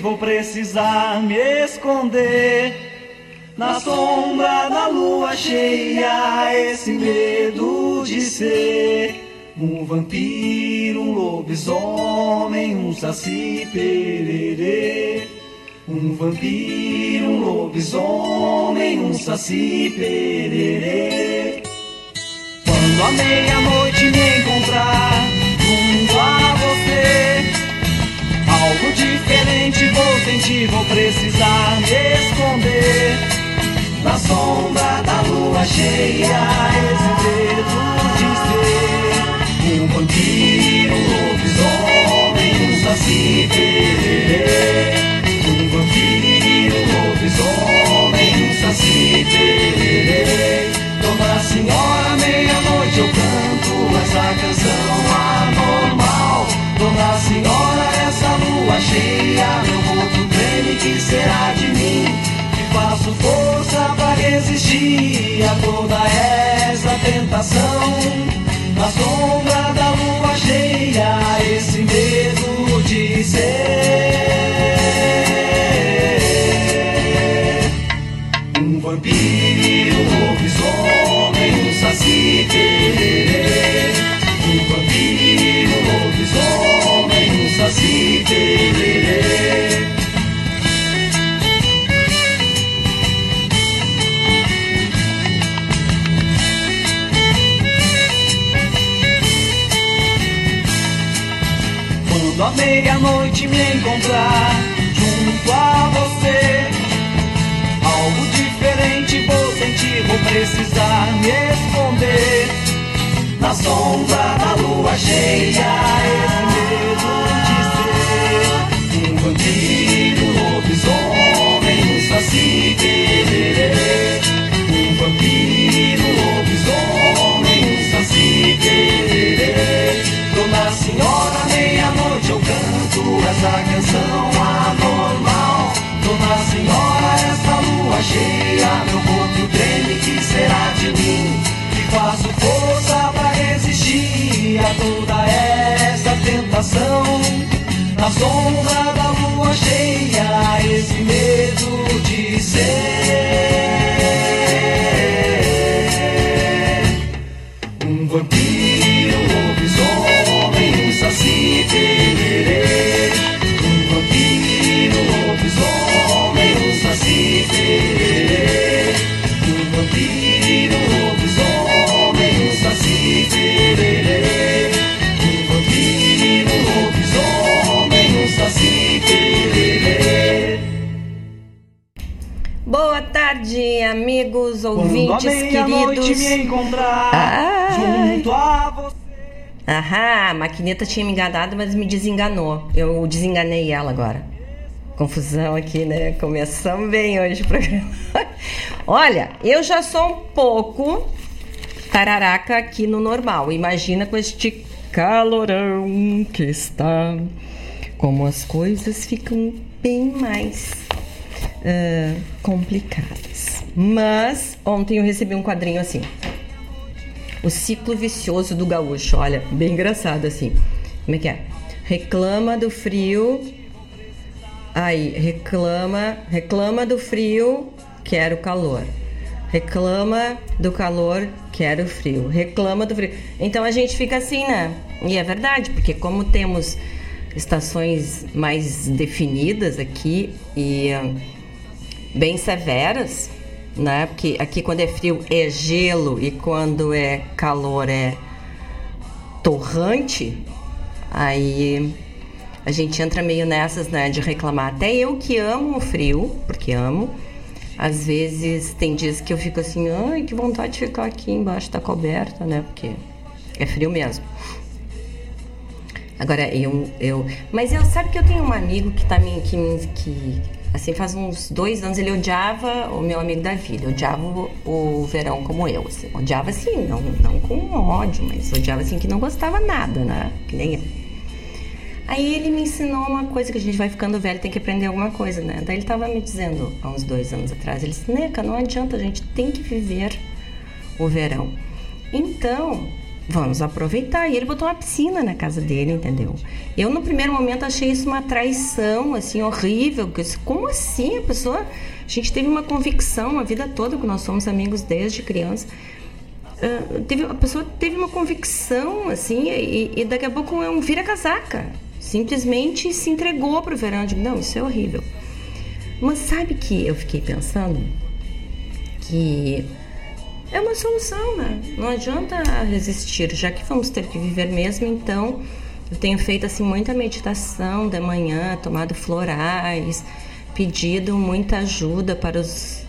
Vou precisar me esconder na sombra da lua cheia. Esse medo de ser um vampiro, um lobisomem, um saci pererê. Um vampiro, um lobisomem, um saci pererê. Quando a meia-noite me encontrar Algo diferente vou sentir, vou precisar me esconder Na sombra da lua cheia, esse dedo de ser Um vampiro, um lobisomem, um saci pererê cheia, meu rosto treme, que será de mim? Que faço força pra resistir a toda essa tentação. Na sombra da lua cheia, esse encontrar junto a você, algo diferente vou sentir, vou precisar me esconder na sombra da lua cheia. Esse medo essa tentação. Na sombra ouvintes queridos. Ai. junto a você. Aham, a maquineta tinha me enganado, mas me desenganou. Eu desenganei ela agora. Confusão aqui, né? Começamos bem hoje o programa. Olha, eu já sou um pouco tararaca aqui no normal. Imagina com este calorão que está. Como as coisas ficam bem mais ah, complicadas. Mas ontem eu recebi um quadrinho assim. O ciclo vicioso do gaúcho. Olha, bem engraçado assim. Como é que é? Reclama do frio. Aí, reclama, reclama do frio, quero calor. Reclama do calor, quero frio. Reclama do frio. Então a gente fica assim, né? E é verdade, porque como temos estações mais definidas aqui e ah, bem severas, né? Porque aqui quando é frio é gelo e quando é calor é torrante, aí a gente entra meio nessas, né, de reclamar. Até eu que amo o frio, porque amo, às vezes tem dias que eu fico assim, ai, que vontade de ficar aqui embaixo da coberta, né? Porque é frio mesmo. Agora eu, eu, mas eu sabe que eu tenho um amigo que tá me que, que assim faz uns dois anos ele odiava o meu amigo Davi, ele odiava o, verão como eu, assim, odiava assim, não, não com ódio, mas odiava assim que não gostava nada, né? Que nem eu. Aí ele me ensinou uma coisa que a gente vai ficando velho, tem que aprender alguma coisa, né? Daí ele tava me dizendo há uns dois anos atrás, ele disse, Neca, não adianta, a gente tem que viver o verão. Então, vamos aproveitar. E ele botou uma piscina na casa dele, entendeu? Eu, no primeiro momento, achei isso uma traição, assim, horrível. Como assim? A pessoa. A gente teve uma convicção a vida toda, que nós somos amigos desde criança. Uh, teve, a pessoa teve uma convicção, assim, e, e daqui a pouco é um vira-casaca. Simplesmente se entregou para o verão. Digo, não, isso é horrível. Mas sabe que eu fiquei pensando que é uma solução, né? Não adianta resistir, já que vamos ter que viver mesmo, então eu tenho feito assim muita meditação da manhã, tomado florais, pedido muita ajuda para os,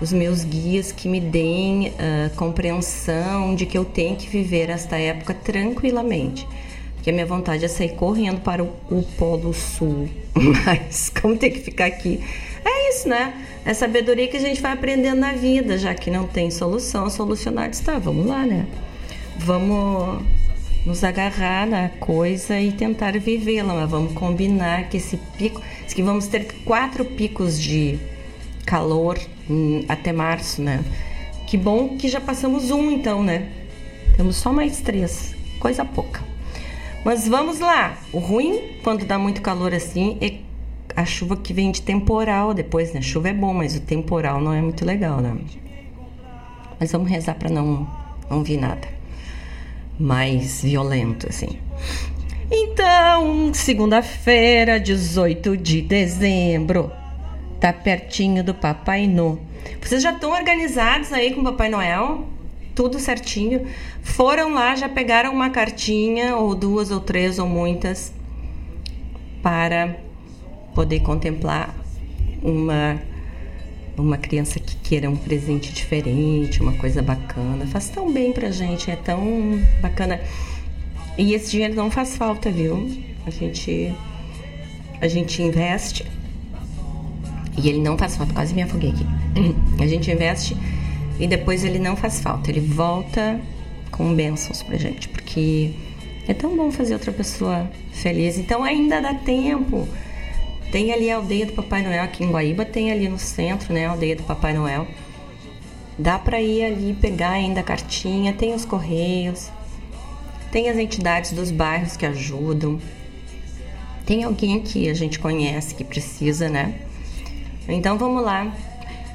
os meus guias que me deem uh, compreensão de que eu tenho que viver esta época tranquilamente. Porque a minha vontade é sair correndo para o, o Polo Sul, mas como tem que ficar aqui é isso, né? É sabedoria que a gente vai aprendendo na vida, já que não tem solução, solucionar está. Vamos lá, né? Vamos nos agarrar na coisa e tentar vivê-la, mas vamos combinar que esse pico, que vamos ter quatro picos de calor hum, até março, né? Que bom que já passamos um, então, né? Temos só mais três, coisa pouca. Mas vamos lá. O ruim quando dá muito calor assim é a chuva que vem de temporal depois, né? Chuva é bom, mas o temporal não é muito legal, né? Mas vamos rezar para não, não vir nada mais violento, assim. Então, segunda-feira, 18 de dezembro, tá pertinho do Papai Noel. Vocês já estão organizados aí com o Papai Noel? Tudo certinho? Foram lá, já pegaram uma cartinha, ou duas, ou três, ou muitas, para poder contemplar uma uma criança que queira um presente diferente, uma coisa bacana. Faz tão bem pra gente, é tão bacana. E esse dinheiro não faz falta, viu? A gente a gente investe e ele não faz falta, quase me afoguei aqui. A gente investe e depois ele não faz falta, ele volta com bênçãos pra gente, porque é tão bom fazer outra pessoa feliz. Então ainda dá tempo. Tem ali a aldeia do Papai Noel aqui em Guaíba, tem ali no centro, né, a aldeia do Papai Noel. Dá para ir ali pegar ainda a cartinha, tem os correios, tem as entidades dos bairros que ajudam. Tem alguém que a gente conhece que precisa, né? Então vamos lá.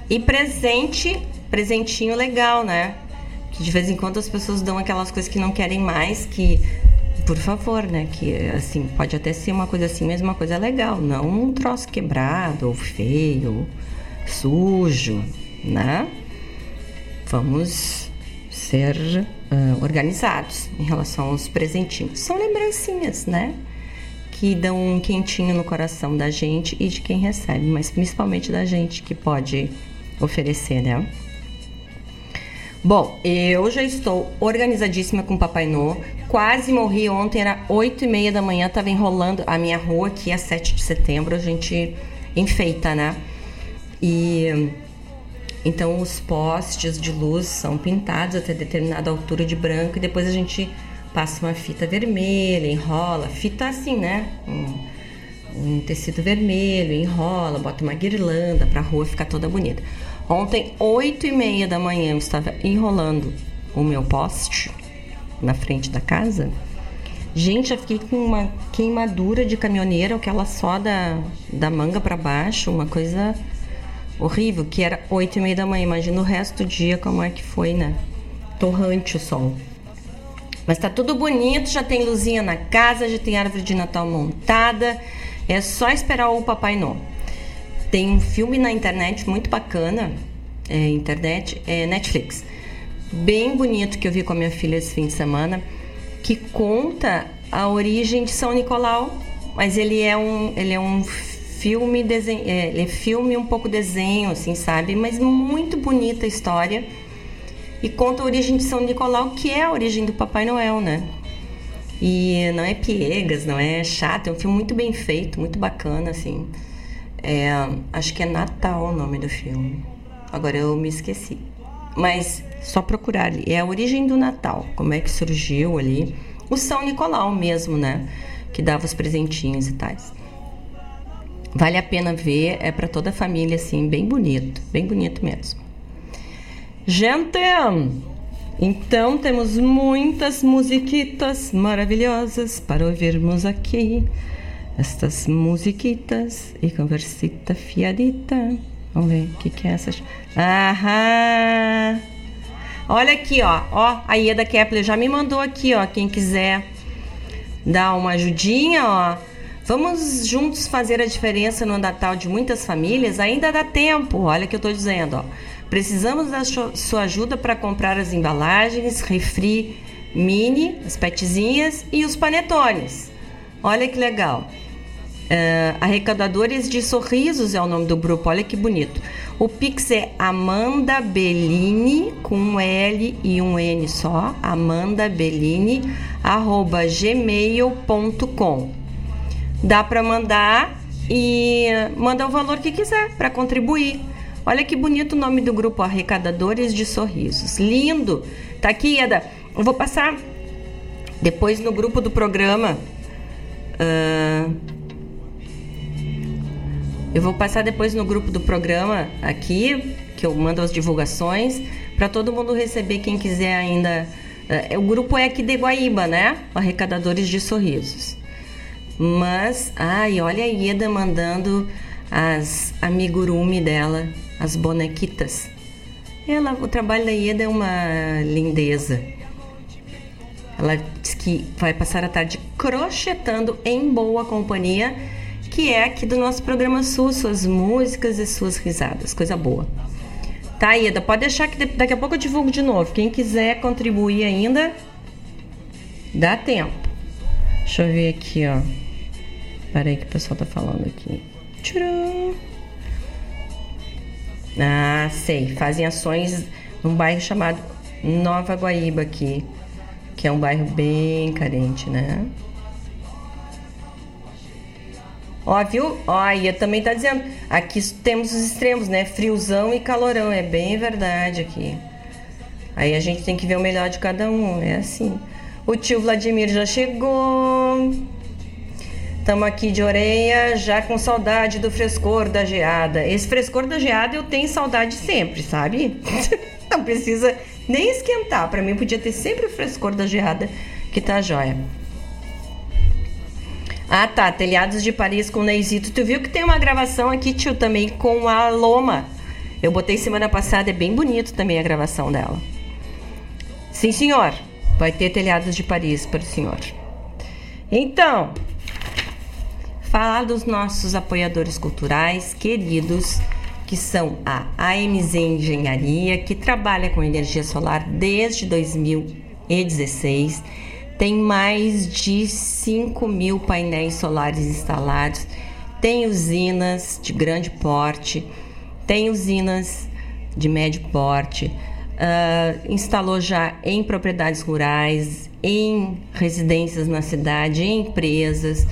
E presente, presentinho legal, né? Que de vez em quando as pessoas dão aquelas coisas que não querem mais, que por favor, né? Que assim, pode até ser uma coisa assim, mas uma coisa legal, não um troço quebrado ou feio, sujo, né? Vamos ser uh, organizados em relação aos presentinhos. São lembrancinhas, né? Que dão um quentinho no coração da gente e de quem recebe, mas principalmente da gente que pode oferecer, né? Bom, eu já estou organizadíssima com o Papai Noel. Quase morri ontem, era 8 e meia da manhã, tava enrolando a minha rua aqui, é 7 de setembro, a gente enfeita, né? E então os postes de luz são pintados até determinada altura de branco e depois a gente passa uma fita vermelha, enrola, fita assim, né? Um, um tecido vermelho, enrola, bota uma guirlanda para a rua ficar toda bonita. Ontem, 8 e meia da manhã, eu estava enrolando o meu poste na frente da casa. Gente, já fiquei com uma queimadura de caminhoneira, aquela só da, da manga para baixo, uma coisa horrível, que era 8 e meia da manhã. Imagina o resto do dia como é que foi, né? Torrante o sol. Mas tá tudo bonito, já tem luzinha na casa, já tem árvore de Natal montada. É só esperar o Papai Noel. Tem um filme na internet muito bacana, é, internet, é Netflix, bem bonito que eu vi com a minha filha esse fim de semana, que conta a origem de São Nicolau, mas ele é um, ele é um filme desenho, é, é filme um pouco desenho, assim, sabe? Mas muito bonita a história e conta a origem de São Nicolau, que é a origem do Papai Noel, né? E não é piegas, não é chato, é um filme muito bem feito, muito bacana, assim. É, acho que é Natal o nome do filme. Agora eu me esqueci. Mas só procurar ali. É a origem do Natal. Como é que surgiu ali. O São Nicolau mesmo, né? Que dava os presentinhos e tais. Vale a pena ver. É para toda a família, assim. Bem bonito. Bem bonito mesmo. Gente, Então temos muitas musiquitas maravilhosas para ouvirmos aqui. Estas musiquitas e conversita fiadita. Vamos ver o que, que é essas. Aham! Olha aqui, ó. Ó, a Ieda Kepler já me mandou aqui, ó. Quem quiser dar uma ajudinha, ó. Vamos juntos fazer a diferença no Natal de muitas famílias? Ainda dá tempo. Olha o que eu tô dizendo, ó. Precisamos da sua ajuda para comprar as embalagens, refri mini, as petzinhas e os panetones. Olha que legal. Uh, arrecadadores de Sorrisos é o nome do grupo, olha que bonito. O Pix é Amanda Bellini, com um L e um N só, Amanda Bellini, arroba gmail.com. Dá para mandar e mandar o valor que quiser para contribuir. Olha que bonito o nome do grupo Arrecadadores de Sorrisos. Lindo! Tá aqui, Eda. Eu vou passar depois no grupo do programa. Uh, eu vou passar depois no grupo do programa aqui, que eu mando as divulgações, para todo mundo receber, quem quiser ainda. Uh, o grupo é aqui de Guaíba, né? Arrecadadores de Sorrisos. Mas, ai, olha a Ieda mandando as amigurumi dela as bonequitas. Ela, o trabalho da Ieda é uma lindeza. Ela diz que vai passar a tarde crochetando em boa companhia, que é aqui do nosso programa Sul, suas músicas e suas risadas, coisa boa. Tá, Ieda, pode deixar que daqui a pouco eu divulgo de novo. Quem quiser contribuir ainda, dá tempo. Deixa eu ver aqui, ó. Peraí que o pessoal tá falando aqui. Tcharam! Ah, sei. Fazem ações num bairro chamado Nova Guaíba aqui, que é um bairro bem carente, né? Ó, viu? Ó, a Ia também tá dizendo. Aqui temos os extremos, né? Friozão e calorão. É bem verdade aqui. Aí a gente tem que ver o melhor de cada um. É assim. O tio Vladimir já chegou. Estamos aqui de orelha, já com saudade do frescor da geada. Esse frescor da geada eu tenho saudade sempre, sabe? Não precisa nem esquentar. Para mim podia ter sempre o frescor da geada, que tá jóia. Ah, tá. Telhados de Paris com Neizito. Tu viu que tem uma gravação aqui, tio, também com a Loma. Eu botei semana passada, é bem bonito também a gravação dela. Sim, senhor. Vai ter Telhados de Paris para o senhor. Então, falar dos nossos apoiadores culturais queridos, que são a AMZ Engenharia, que trabalha com energia solar desde 2016, tem mais de 5 mil painéis solares instalados, tem usinas de grande porte, tem usinas de médio porte, uh, instalou já em propriedades rurais, em residências na cidade, em empresas.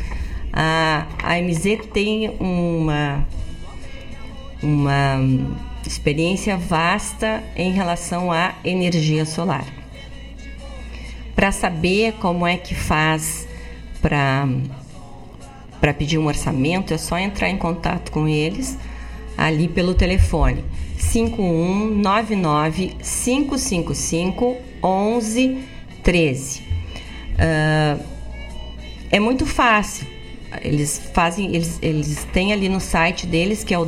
A, a MZ tem uma, uma experiência vasta em relação à energia solar. Para saber como é que faz para para pedir um orçamento, é só entrar em contato com eles ali pelo telefone 5199 555 1113. Uh, é muito fácil eles fazem, eles, eles têm ali no site deles que é o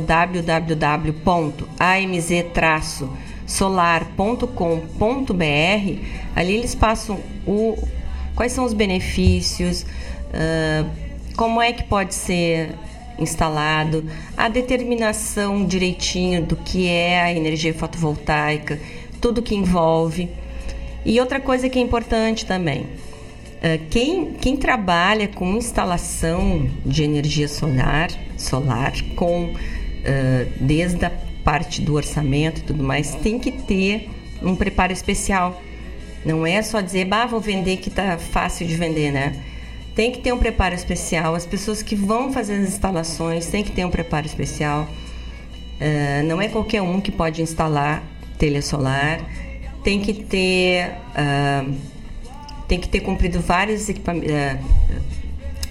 www.amz-solar.com.br. Ali eles passam o quais são os benefícios, uh, como é que pode ser instalado, a determinação direitinho do que é a energia fotovoltaica, tudo que envolve. E outra coisa que é importante também, ah, quem, quem trabalha com instalação de energia solar, solar com uh, desde a parte do orçamento e tudo mais, tem que ter um preparo especial. Não é só dizer, bah, vou vender que tá fácil de vender, né? Tem que ter um preparo especial. As pessoas que vão fazer as instalações têm que ter um preparo especial. Uh, não é qualquer um que pode instalar telha solar. Tem que ter uh, tem que ter cumprido várias uh,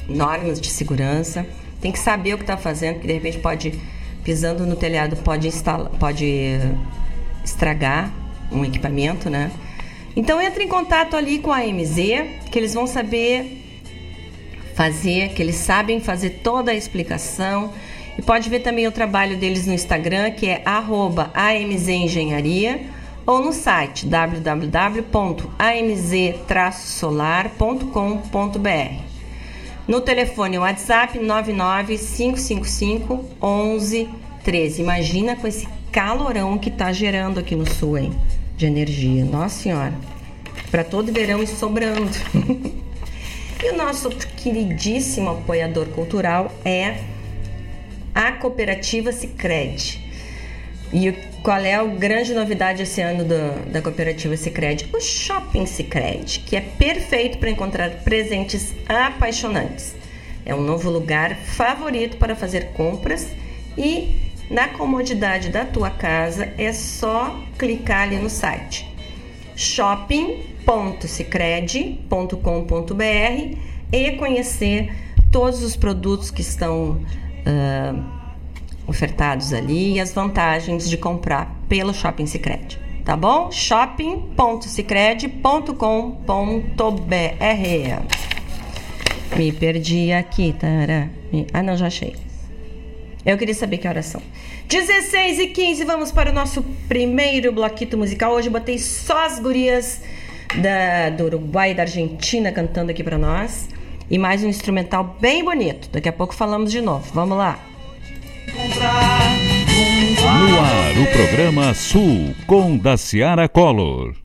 normas de segurança, tem que saber o que está fazendo, porque de repente pode, pisando no telhado, pode, pode estragar um equipamento, né? Então entre em contato ali com a AMZ, que eles vão saber fazer, que eles sabem fazer toda a explicação. E pode ver também o trabalho deles no Instagram, que é @amzengenharia ou no site www.amz-solar.com.br. No telefone WhatsApp 99555 1113. Imagina com esse calorão que está gerando aqui no sul, hein? De energia. Nossa Senhora. Para todo verão e sobrando. e o nosso queridíssimo apoiador cultural é a cooperativa Sicredi. E qual é a grande novidade esse ano do, da cooperativa Sicredi? O Shopping Sicredi, que é perfeito para encontrar presentes apaixonantes. É um novo lugar favorito para fazer compras e na comodidade da tua casa é só clicar ali no site shopping.sicredi.com.br e conhecer todos os produtos que estão uh, ofertados ali e as vantagens de comprar pelo Shopping Sicredi, tá bom? shopping.sicredi.com.br Me perdi aqui, tará. Ah, não, já achei. Eu queria saber que horas são. 16 e 15, vamos para o nosso primeiro bloquito musical. Hoje eu botei só as gurias da, do Uruguai e da Argentina cantando aqui para nós. E mais um instrumental bem bonito. Daqui a pouco falamos de novo. Vamos lá. No ar, o programa Sul com Daciara Collor.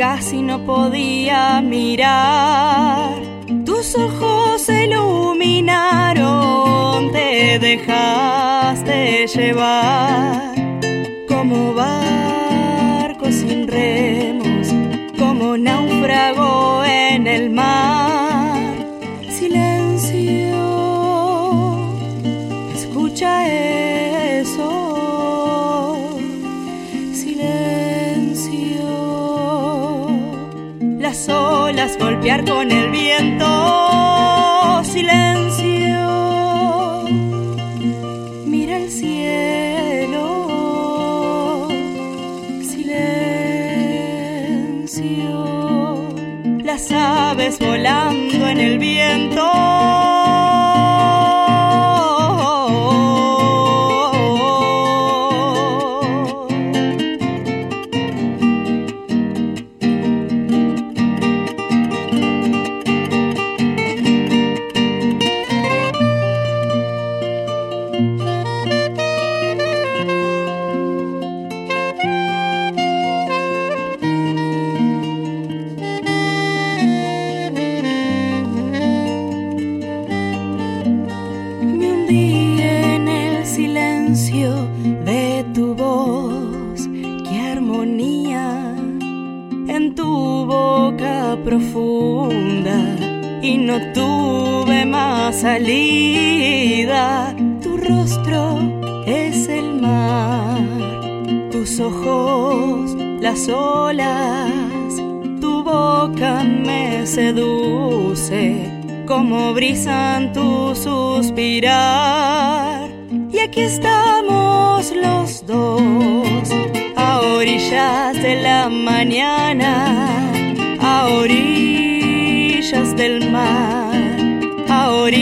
Casi no podía mirar. Tus ojos se iluminaron, te dejaste llevar. ¿Cómo va? sin remos, como náufrago en golpear con el viento. Silencio. Mira el cielo las aves volando en el viento.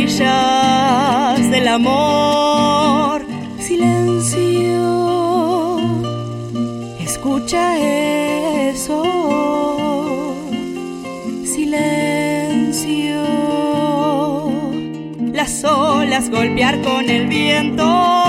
huellas del amor. Silencio, escucha eso. Silencio, las olas golpear con el viento.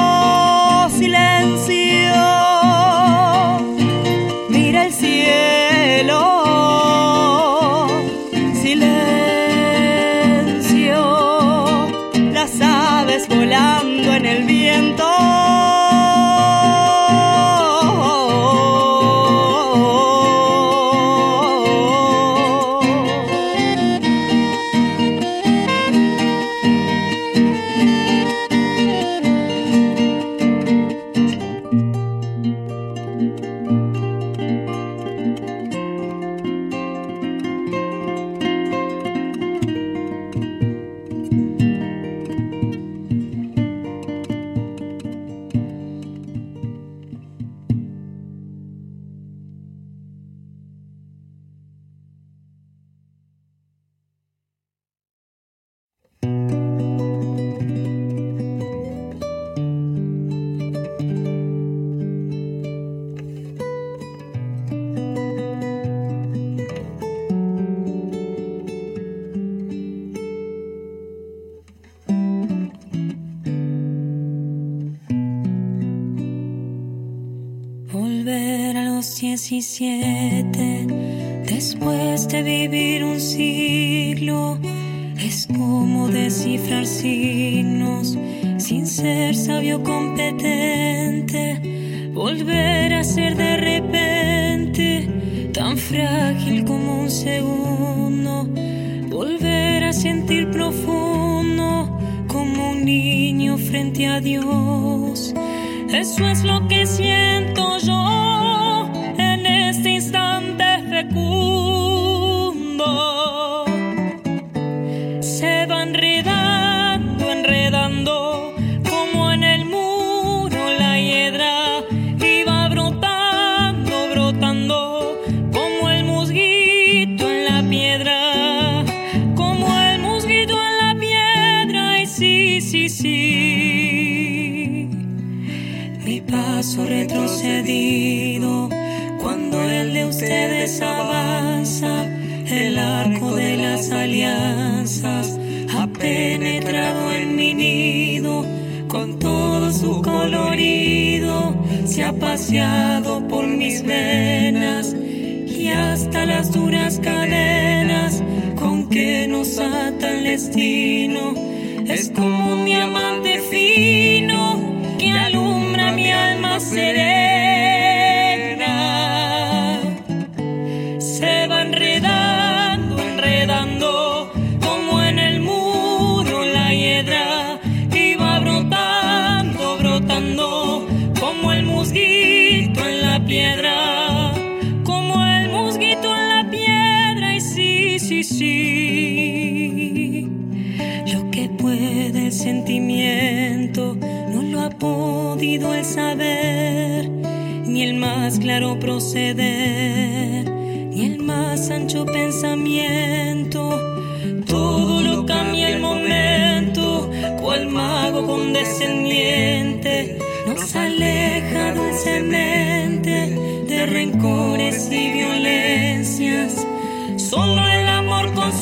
天。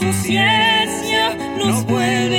conciencia nos vuelve.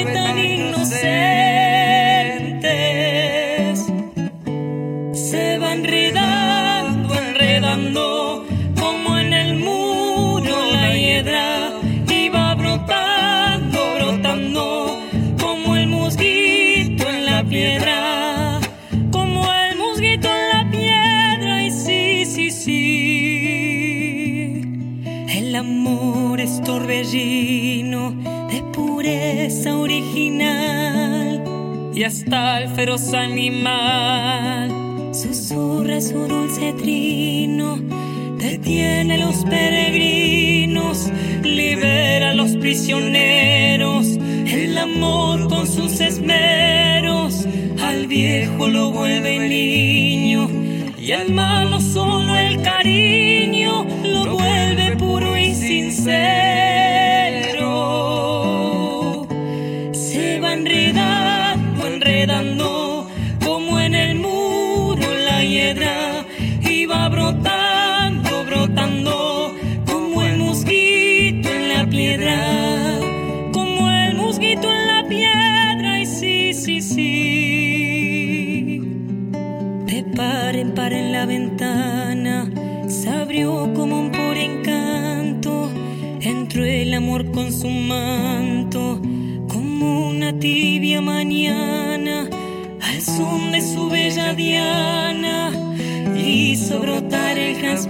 y hasta el feroz animal. Susurra su dulce trino, detiene los peregrinos, libera a los prisioneros, el amor con sus esmeros, al viejo lo vuelve niño y al malo solo el cariño lo vuelve puro y sincero.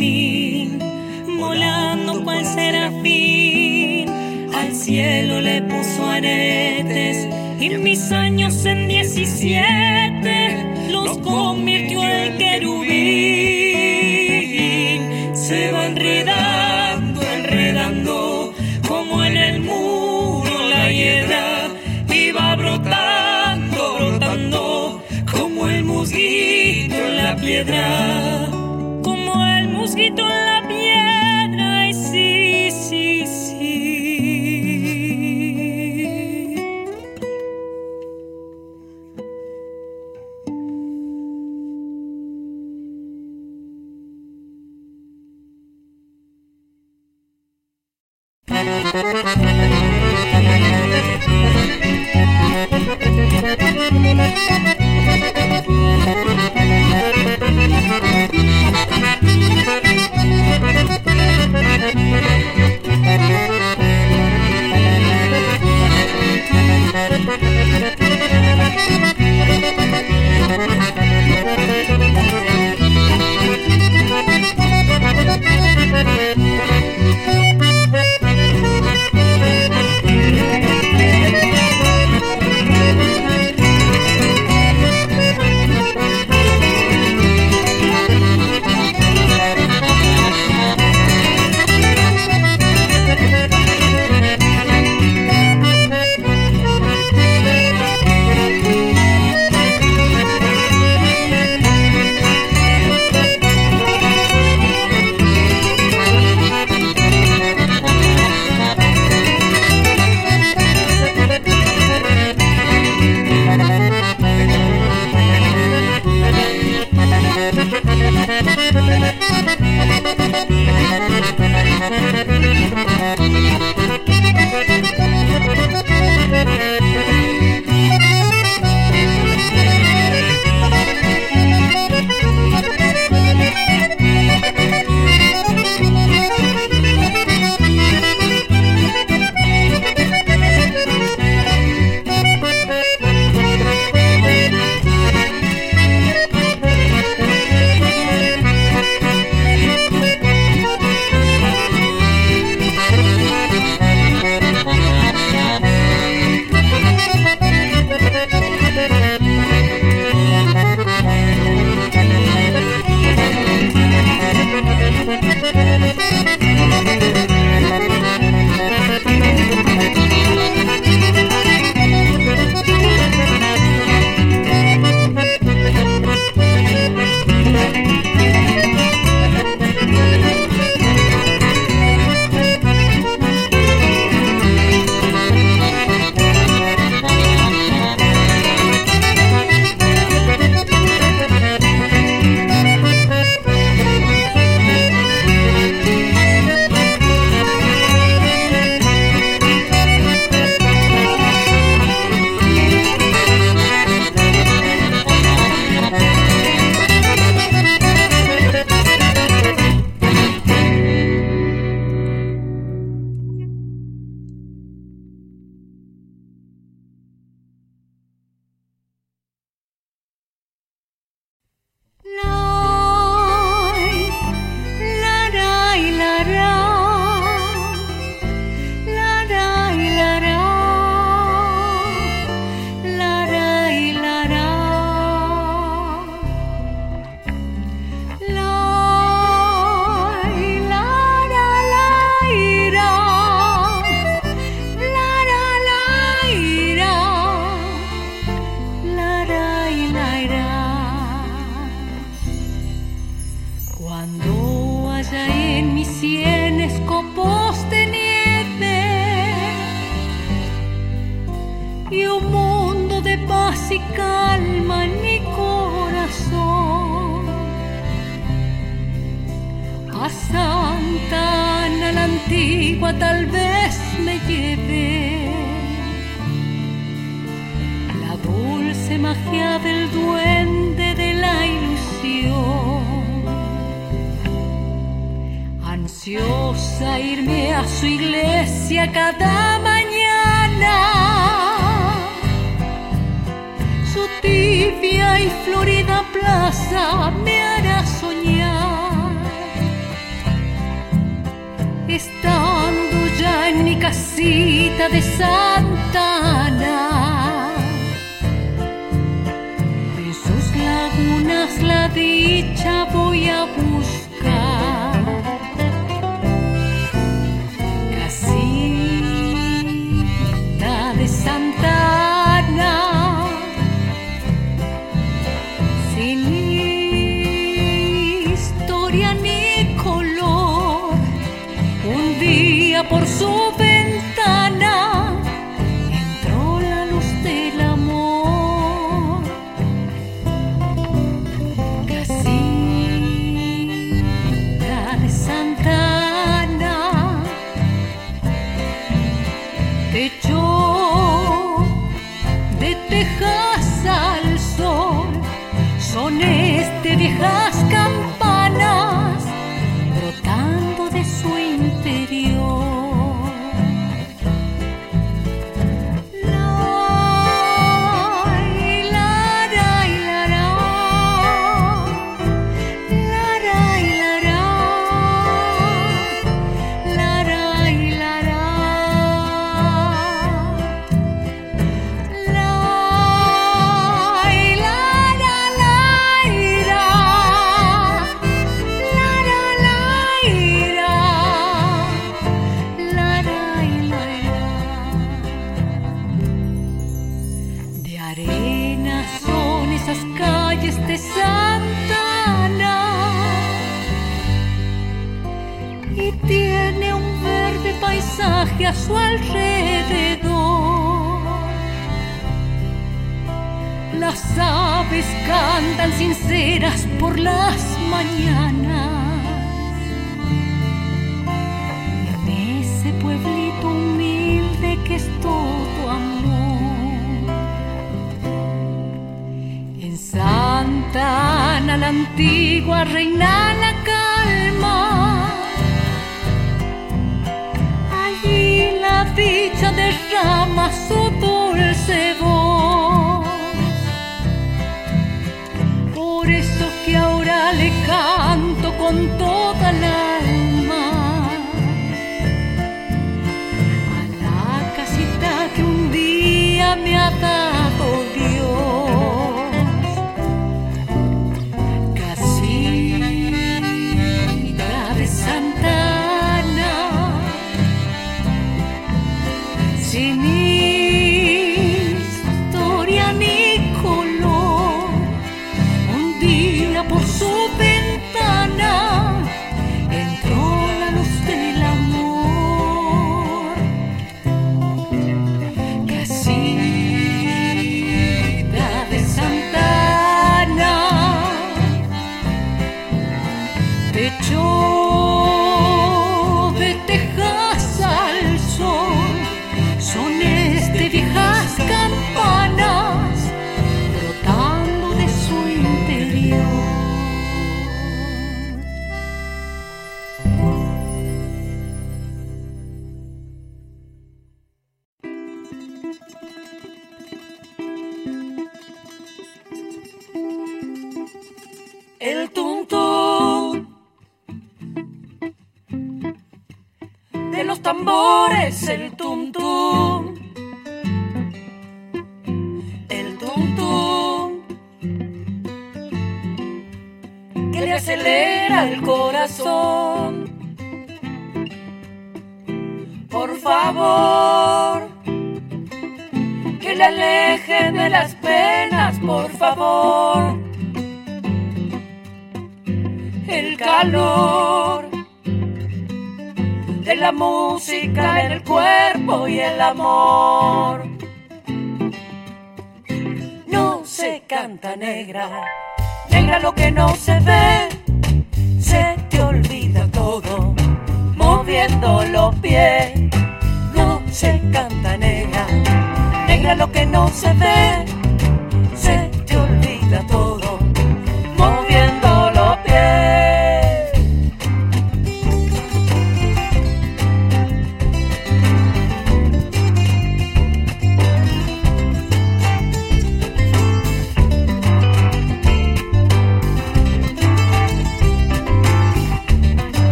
querubín, volando cual serafín, al cielo le puso aretes y mis años en diecisiete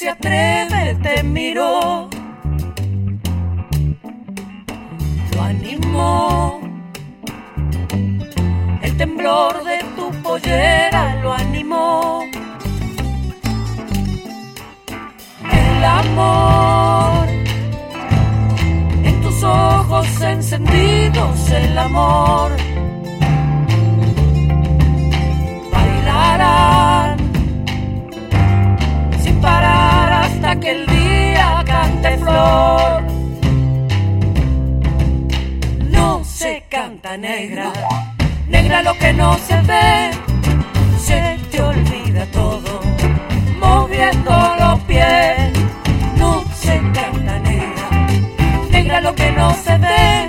atrévete, miró. Lo animó. El temblor de tu pollera lo animó. El amor. En tus ojos encendidos el amor. Bailarán sin parar hasta que el día cante flor. No se canta negra, negra lo que no se ve, se te olvida todo, moviendo los pies. No se canta negra, negra lo que no se ve,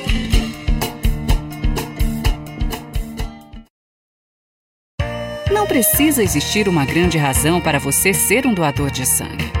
Não precisa existir uma grande razão para você ser um doador de sangue.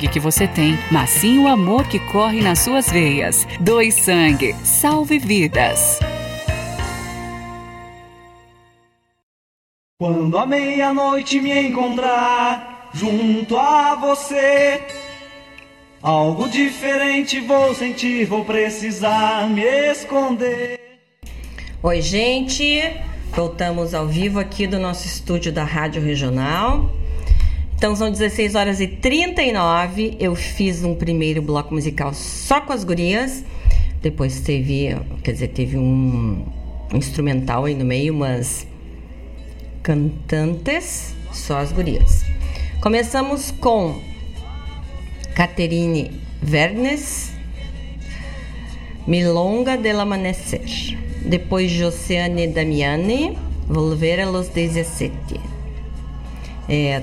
que você tem, mas sim o amor que corre nas suas veias. Doe sangue, salve vidas. Quando a meia-noite me encontrar junto a você, algo diferente vou sentir, vou precisar me esconder. Oi, gente. Voltamos ao vivo aqui do nosso estúdio da Rádio Regional. Então são 16 horas e 39. Eu fiz um primeiro bloco musical só com as gurias. Depois teve, quer dizer, teve um, um instrumental aí no meio, umas cantantes, só as gurias. Começamos com Caterine Vernes, Milonga del Amanecer. Depois Josiane Damiani, Volver a los 17. É,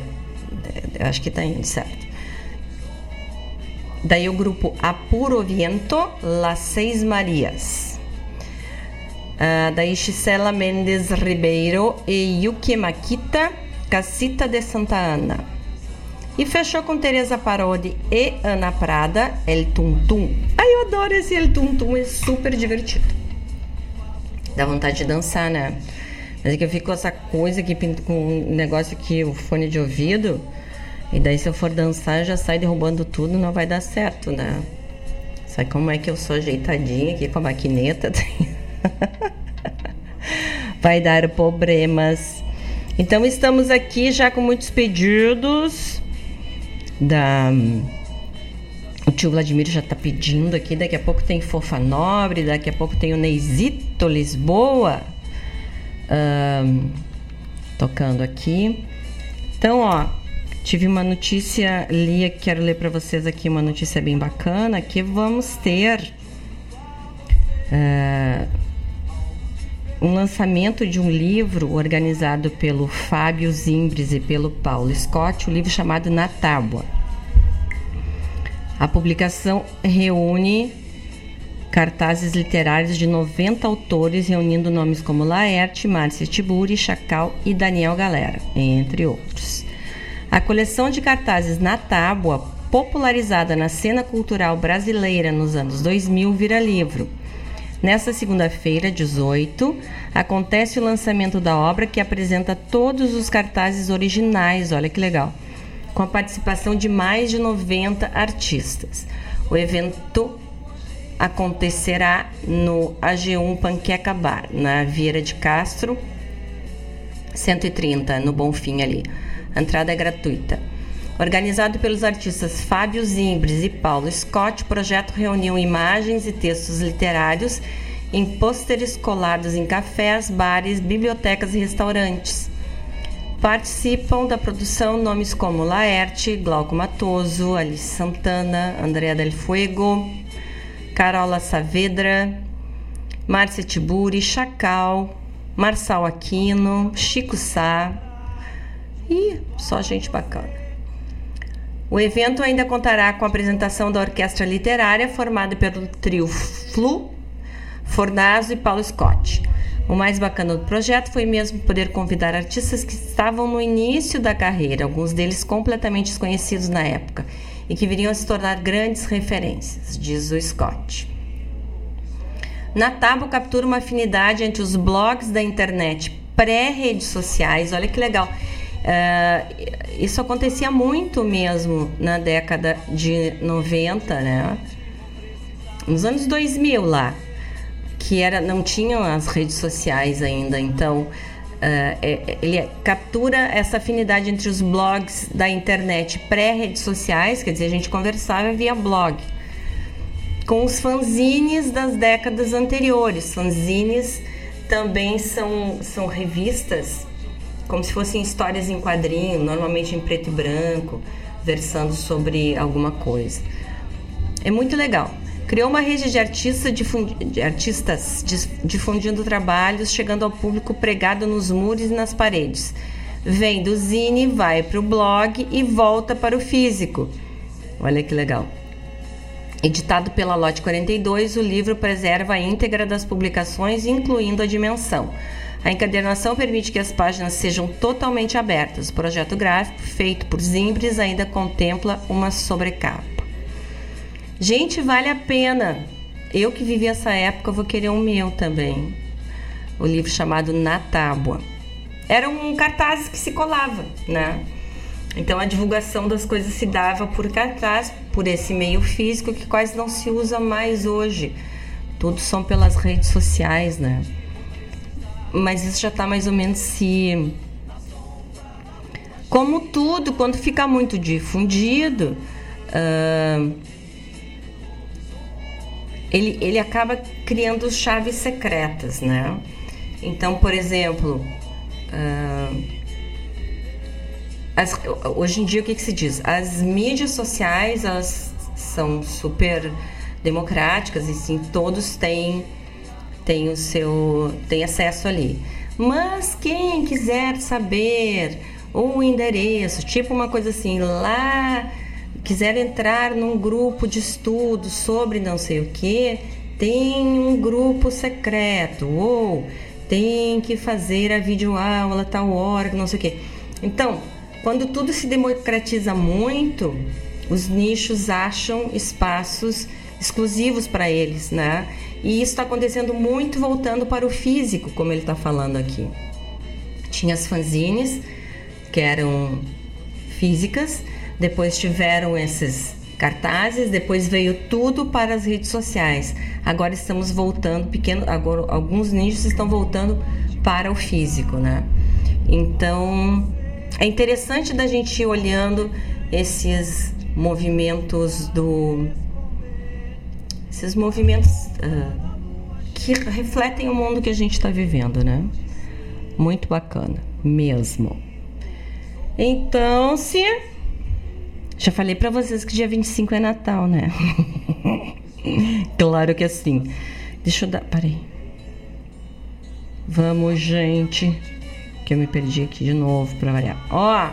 acho que tá indo certo. Daí o grupo Apuro Viento, Las Seis Marias. Ah, daí Gisela Mendes Ribeiro e Yuki Makita, Casita de Santa Ana. E fechou com Teresa Parodi e Ana Prada, El Tum Tum. Ai, eu adoro esse El Tum Tum, é super divertido. Dá vontade de dançar, né? Mas é que eu fico com essa coisa pin- com um negócio aqui, o fone de ouvido. E daí se eu for dançar, já sai derrubando tudo, não vai dar certo, né? Sabe como é que eu sou ajeitadinha aqui com a maquineta? vai dar problemas. Então estamos aqui já com muitos pedidos da o tio Vladimir já tá pedindo aqui, daqui a pouco tem Fofa Nobre, daqui a pouco tem o Neizito Lisboa ahn, tocando aqui. Então, ó, tive uma notícia, li, quero ler para vocês aqui uma notícia bem bacana, que vamos ter ah, um lançamento de um livro organizado pelo Fábio Zimbres e pelo Paulo Scott, um livro chamado Na Tábua. A publicação reúne cartazes literários de 90 autores, reunindo nomes como Laerte, Márcia Tiburi, Chacal e Daniel Galera, entre outros. A coleção de cartazes na tábua, popularizada na cena cultural brasileira nos anos 2000, vira livro. Nesta segunda-feira, 18, acontece o lançamento da obra que apresenta todos os cartazes originais, olha que legal, com a participação de mais de 90 artistas. O evento acontecerá no AG1 Panqueca Bar, na Vieira de Castro, 130, no Bonfim ali. Entrada é gratuita. Organizado pelos artistas Fábio Zimbres e Paulo Scott, o projeto reuniu imagens e textos literários em pôsteres colados em cafés, bares, bibliotecas e restaurantes. Participam da produção nomes como Laerte, Glauco Matoso, Alice Santana, Andrea Del Fuego, Carola Saavedra, Márcia Tiburi, Chacal, Marçal Aquino, Chico Sá e só gente bacana. O evento ainda contará com a apresentação da orquestra literária formada pelo trio Flu, Fornazo e Paulo Scott. O mais bacana do projeto foi mesmo poder convidar artistas que estavam no início da carreira, alguns deles completamente desconhecidos na época, e que viriam a se tornar grandes referências, diz o Scott. Na Tábua captura uma afinidade entre os blogs da internet pré-redes sociais, olha que legal. Uh, isso acontecia muito mesmo na década de 90, né? Nos anos 2000 lá, que era, não tinham as redes sociais ainda, então uh, ele captura essa afinidade entre os blogs da internet pré-redes sociais, quer dizer, a gente conversava via blog, com os fanzines das décadas anteriores. Fanzines também são, são revistas como se fossem histórias em quadrinho, normalmente em preto e branco, versando sobre alguma coisa. É muito legal. Criou uma rede de, artista difundi de artistas difundindo trabalhos, chegando ao público pregado nos muros e nas paredes. Vem do zine, vai para o blog e volta para o físico. Olha que legal. Editado pela Lote 42, o livro preserva a íntegra das publicações, incluindo a dimensão. A encadernação permite que as páginas sejam totalmente abertas. O projeto gráfico, feito por Zimbres, ainda contempla uma sobrecapa. Gente, vale a pena. Eu que vivi essa época vou querer o meu também. O livro chamado Na Tábua. Era um cartaz que se colava, né? Então a divulgação das coisas se dava por cartaz, por esse meio físico que quase não se usa mais hoje. Tudo são pelas redes sociais, né? Mas isso já está mais ou menos se. Como tudo, quando fica muito difundido, uh, ele, ele acaba criando chaves secretas, né? Então, por exemplo, uh, as, hoje em dia o que, que se diz? As mídias sociais elas são super democráticas e sim todos têm tem o seu tem acesso ali. Mas quem quiser saber o endereço, tipo uma coisa assim, lá quiser entrar num grupo de estudo sobre não sei o que, tem um grupo secreto, ou tem que fazer a videoaula tal hora, não sei o que. Então, quando tudo se democratiza muito, os nichos acham espaços exclusivos para eles, né? E isso está acontecendo muito voltando para o físico, como ele está falando aqui. Tinha as fanzines, que eram físicas, depois tiveram esses cartazes, depois veio tudo para as redes sociais. Agora estamos voltando, pequeno, agora alguns nichos estão voltando para o físico, né? Então é interessante da gente ir olhando esses movimentos do esses movimentos uh, que refletem o mundo que a gente está vivendo, né? Muito bacana, mesmo. Então, se já falei para vocês que dia 25 é Natal, né? claro que assim. Deixa eu dar, parei. Vamos, gente, que eu me perdi aqui de novo para variar. Ó,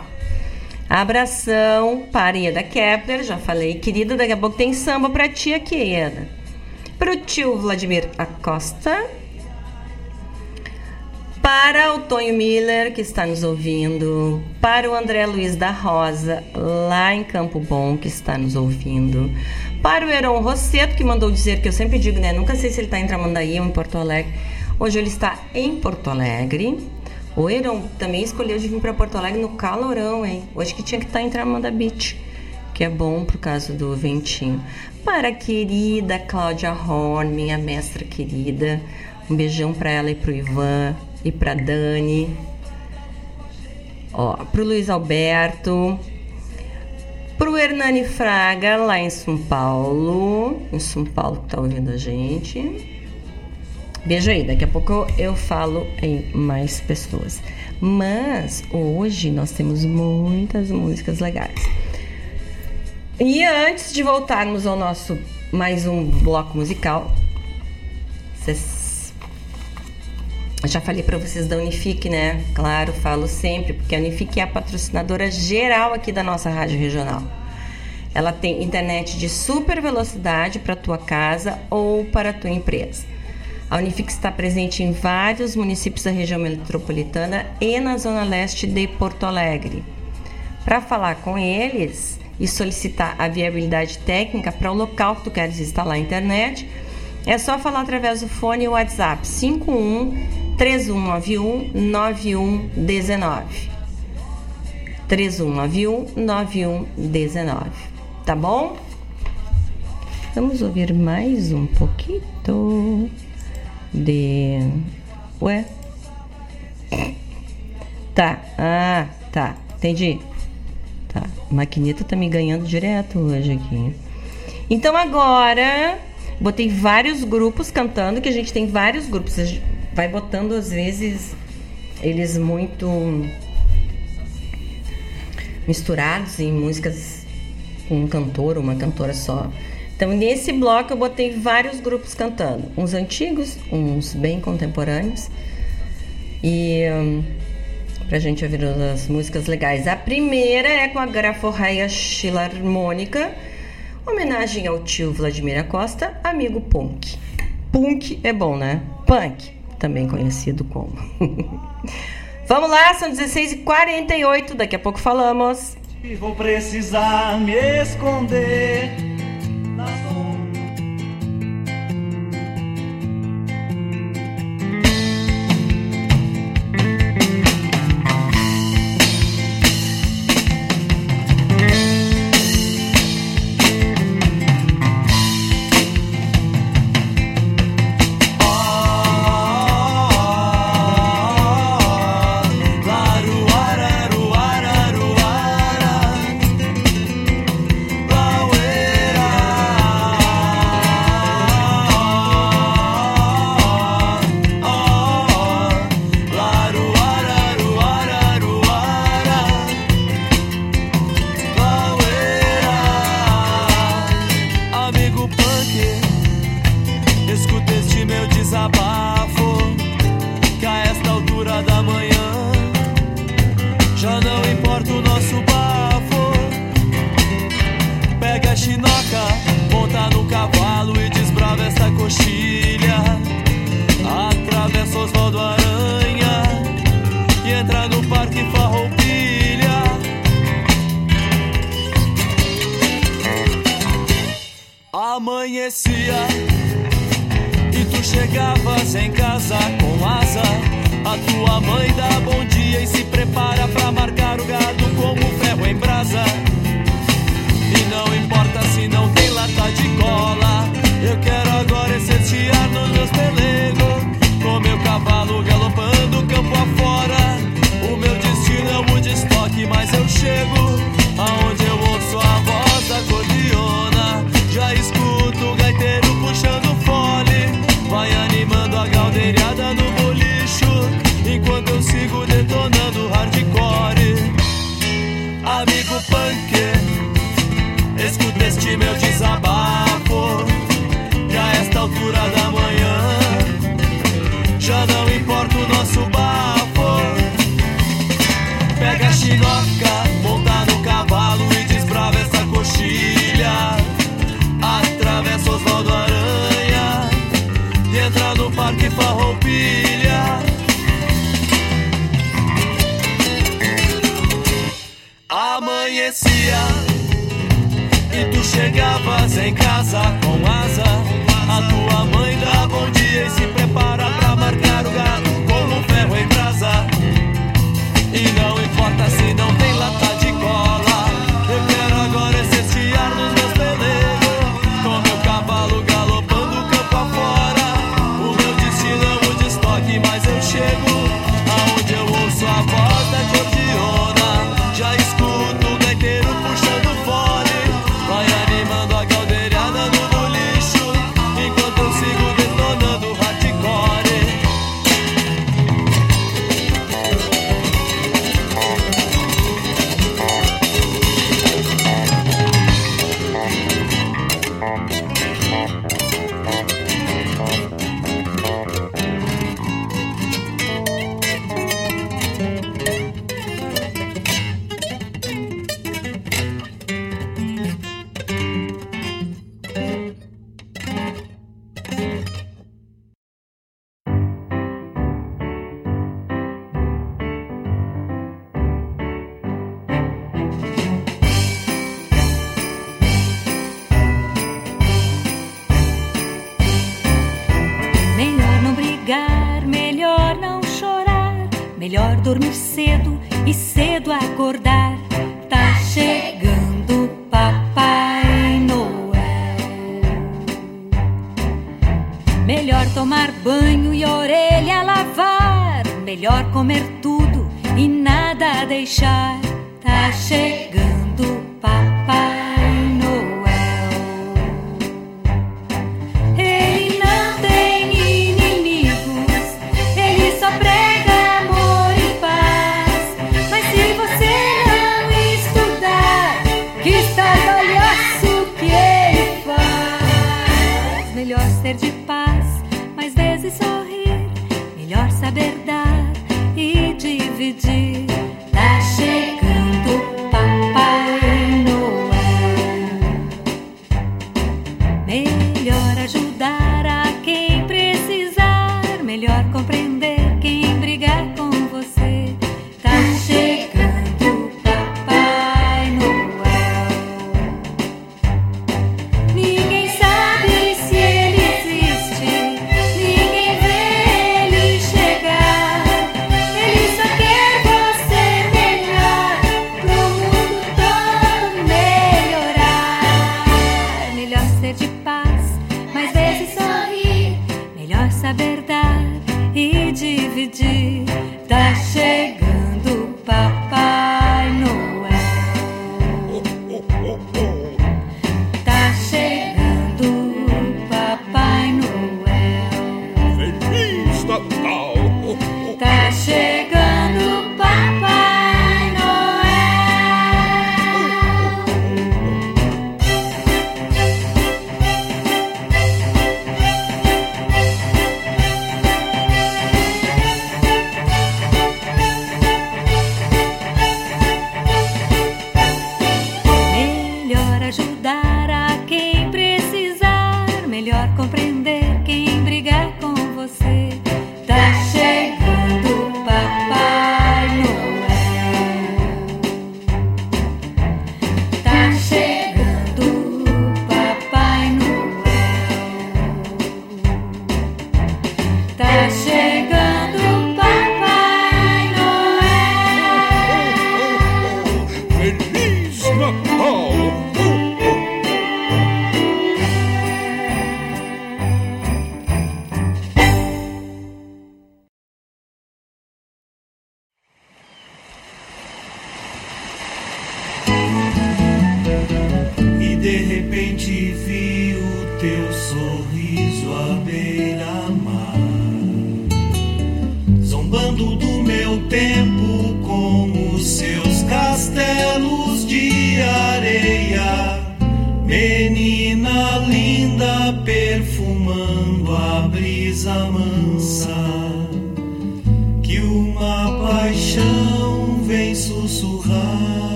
abração para Ieda Kepler, já falei, querida, daqui a pouco tem samba para ti aqui, para o tio Vladimir Acosta, para o Tonho Miller, que está nos ouvindo, para o André Luiz da Rosa, lá em Campo Bom, que está nos ouvindo, para o Heron Rosseto, que mandou dizer que eu sempre digo, né? Nunca sei se ele está em Tramandaí ou em Porto Alegre. Hoje ele está em Porto Alegre. O Heron também escolheu de vir para Porto Alegre no calorão, hein? Hoje que tinha que estar tá em Tramanda Beach que é bom por causa do ventinho. Para a querida Cláudia Horn, minha mestra querida, um beijão para ela e para o Ivan e para Dani. Ó, pro Luiz Alberto, pro Hernani Fraga, lá em São Paulo, em São Paulo que tá ouvindo a gente. Beijo aí, daqui a pouco eu falo em mais pessoas. Mas hoje nós temos muitas músicas legais. E antes de voltarmos ao nosso mais um bloco musical, eu já falei para vocês da Unifique, né? Claro, falo sempre, porque a Unifique é a patrocinadora geral aqui da nossa rádio regional. Ela tem internet de super velocidade para tua casa ou para tua empresa. A Unifique está presente em vários municípios da região metropolitana e na zona leste de Porto Alegre. Para falar com eles, e solicitar a viabilidade técnica para o local que tu queres instalar a internet, é só falar através do fone e WhatsApp 51 3191 9119. 3191 9119. Tá bom? Vamos ouvir mais um pouquinho de. Ué? Tá. Ah, tá. Entendi. Maquineta tá me ganhando direto hoje aqui. Então agora botei vários grupos cantando, que a gente tem vários grupos. A gente vai botando às vezes eles muito misturados em músicas com um cantor ou uma cantora só. Então nesse bloco eu botei vários grupos cantando, uns antigos, uns bem contemporâneos. E hum, pra gente ouvir as músicas legais. A primeira é com a Graforraia Filarmônica, homenagem ao tio Vladimir Acosta, amigo punk. Punk é bom, né? Punk, também conhecido como. Vamos lá, são 16h48, daqui a pouco falamos. Vou precisar me esconder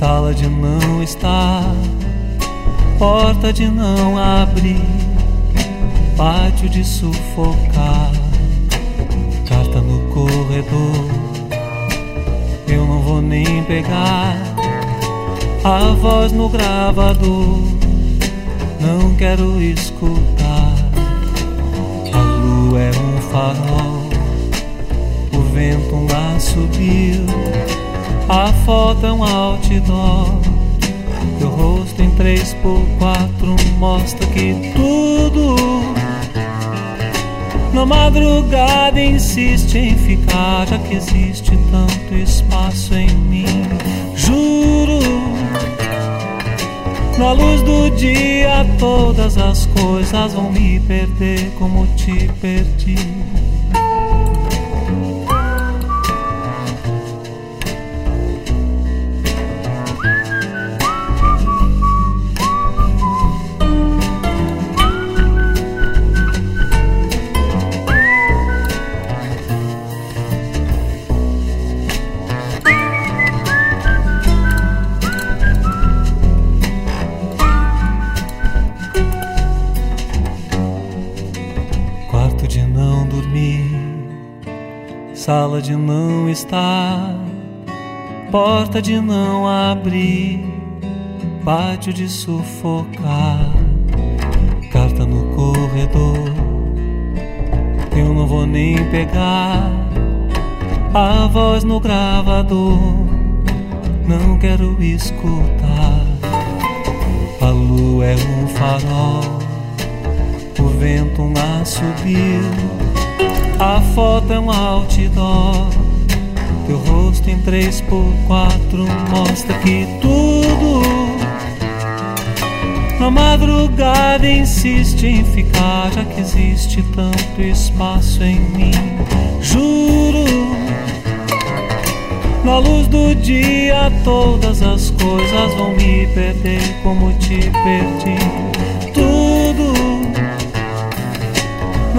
Sala de não estar, porta de não abrir, pátio de sufocar, carta no corredor, eu não vou nem pegar, a voz no gravador, não quero escutar, a lua é um farol, o vento um subiu. A foto é um outdoor. Teu rosto em 3 por 4 mostra que tudo na madrugada insiste em ficar, já que existe tanto espaço em mim. Juro, na luz do dia todas as coisas vão me perder como te perdi. Sala de não estar, porta de não abrir, pátio de sufocar, carta no corredor eu não vou nem pegar, a voz no gravador, não quero escutar. A lua é um farol, o vento um assobio a foto é um outdoor. Teu rosto em três por quatro mostra que tudo na madrugada insiste em ficar, já que existe tanto espaço em mim. Juro, na luz do dia todas as coisas vão me perder como te perdi.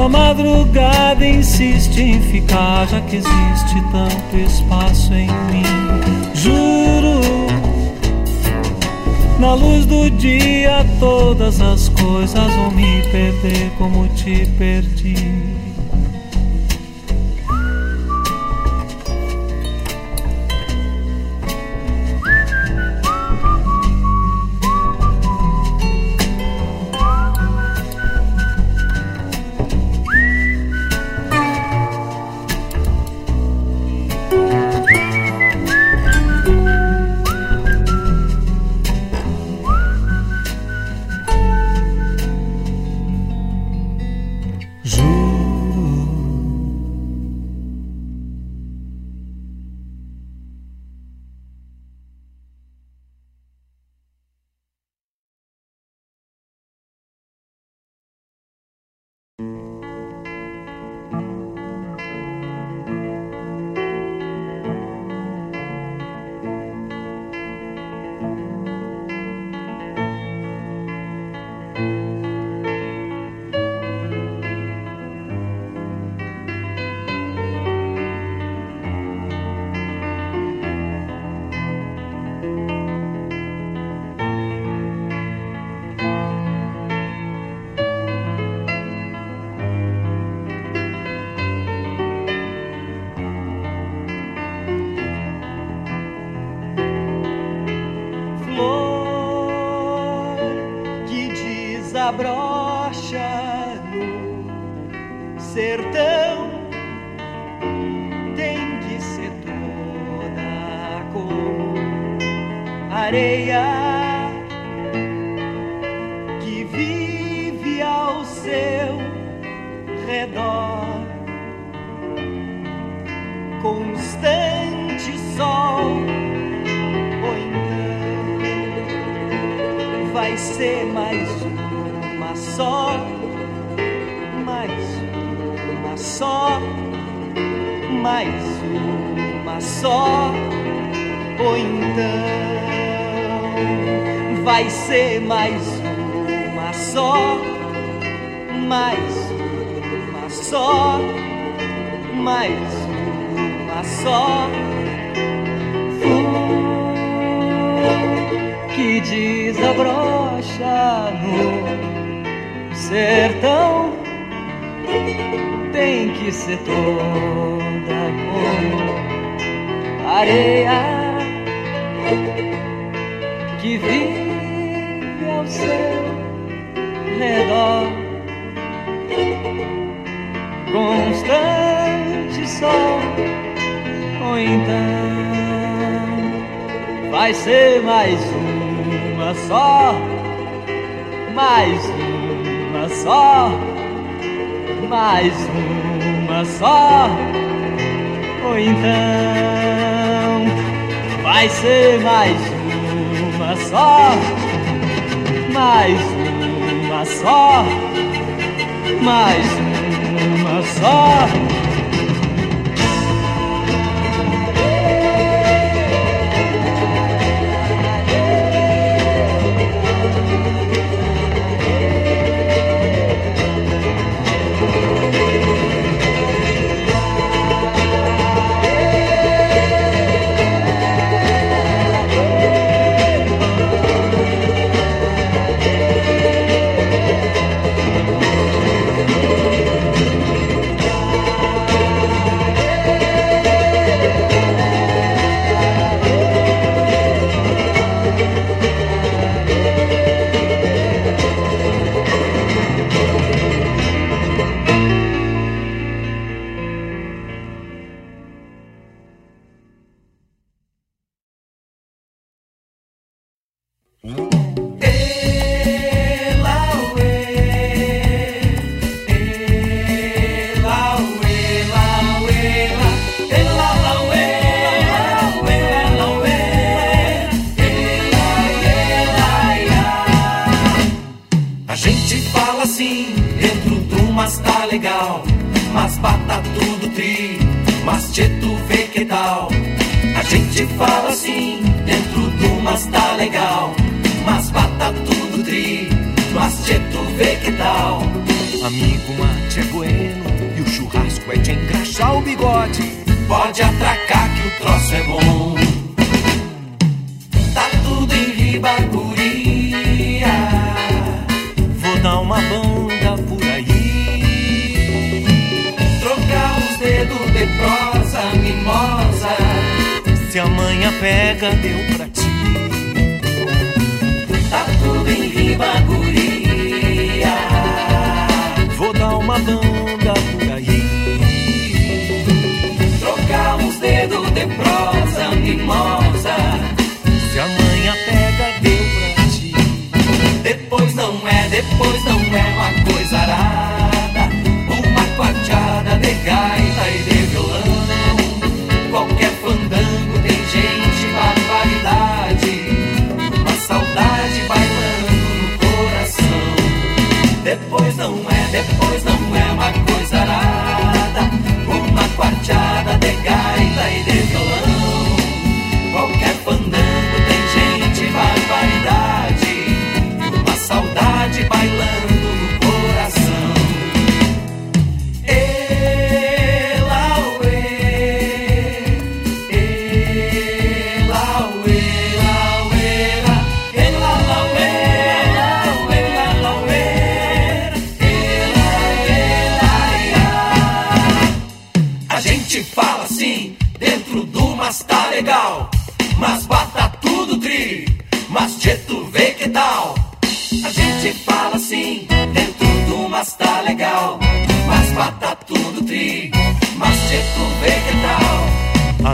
Na madrugada insiste em ficar, já que existe tanto espaço em mim. Juro, na luz do dia todas as coisas vão me perder como te perdi. Desabrocha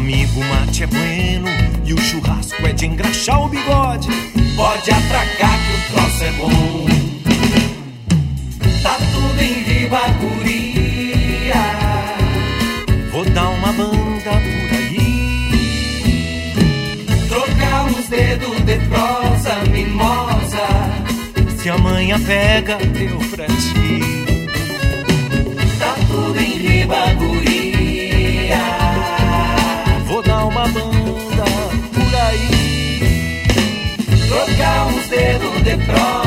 Comigo o mate é bueno e o churrasco é de engraxar o bigode. Pode atracar que o troço é bom. Tá tudo em Ribacuria. Vou dar uma banda por aí. Trocar os dedos de prosa mimosa. Se amanhã pega, deu pra ti. Tá tudo em Ribacuria. de prova.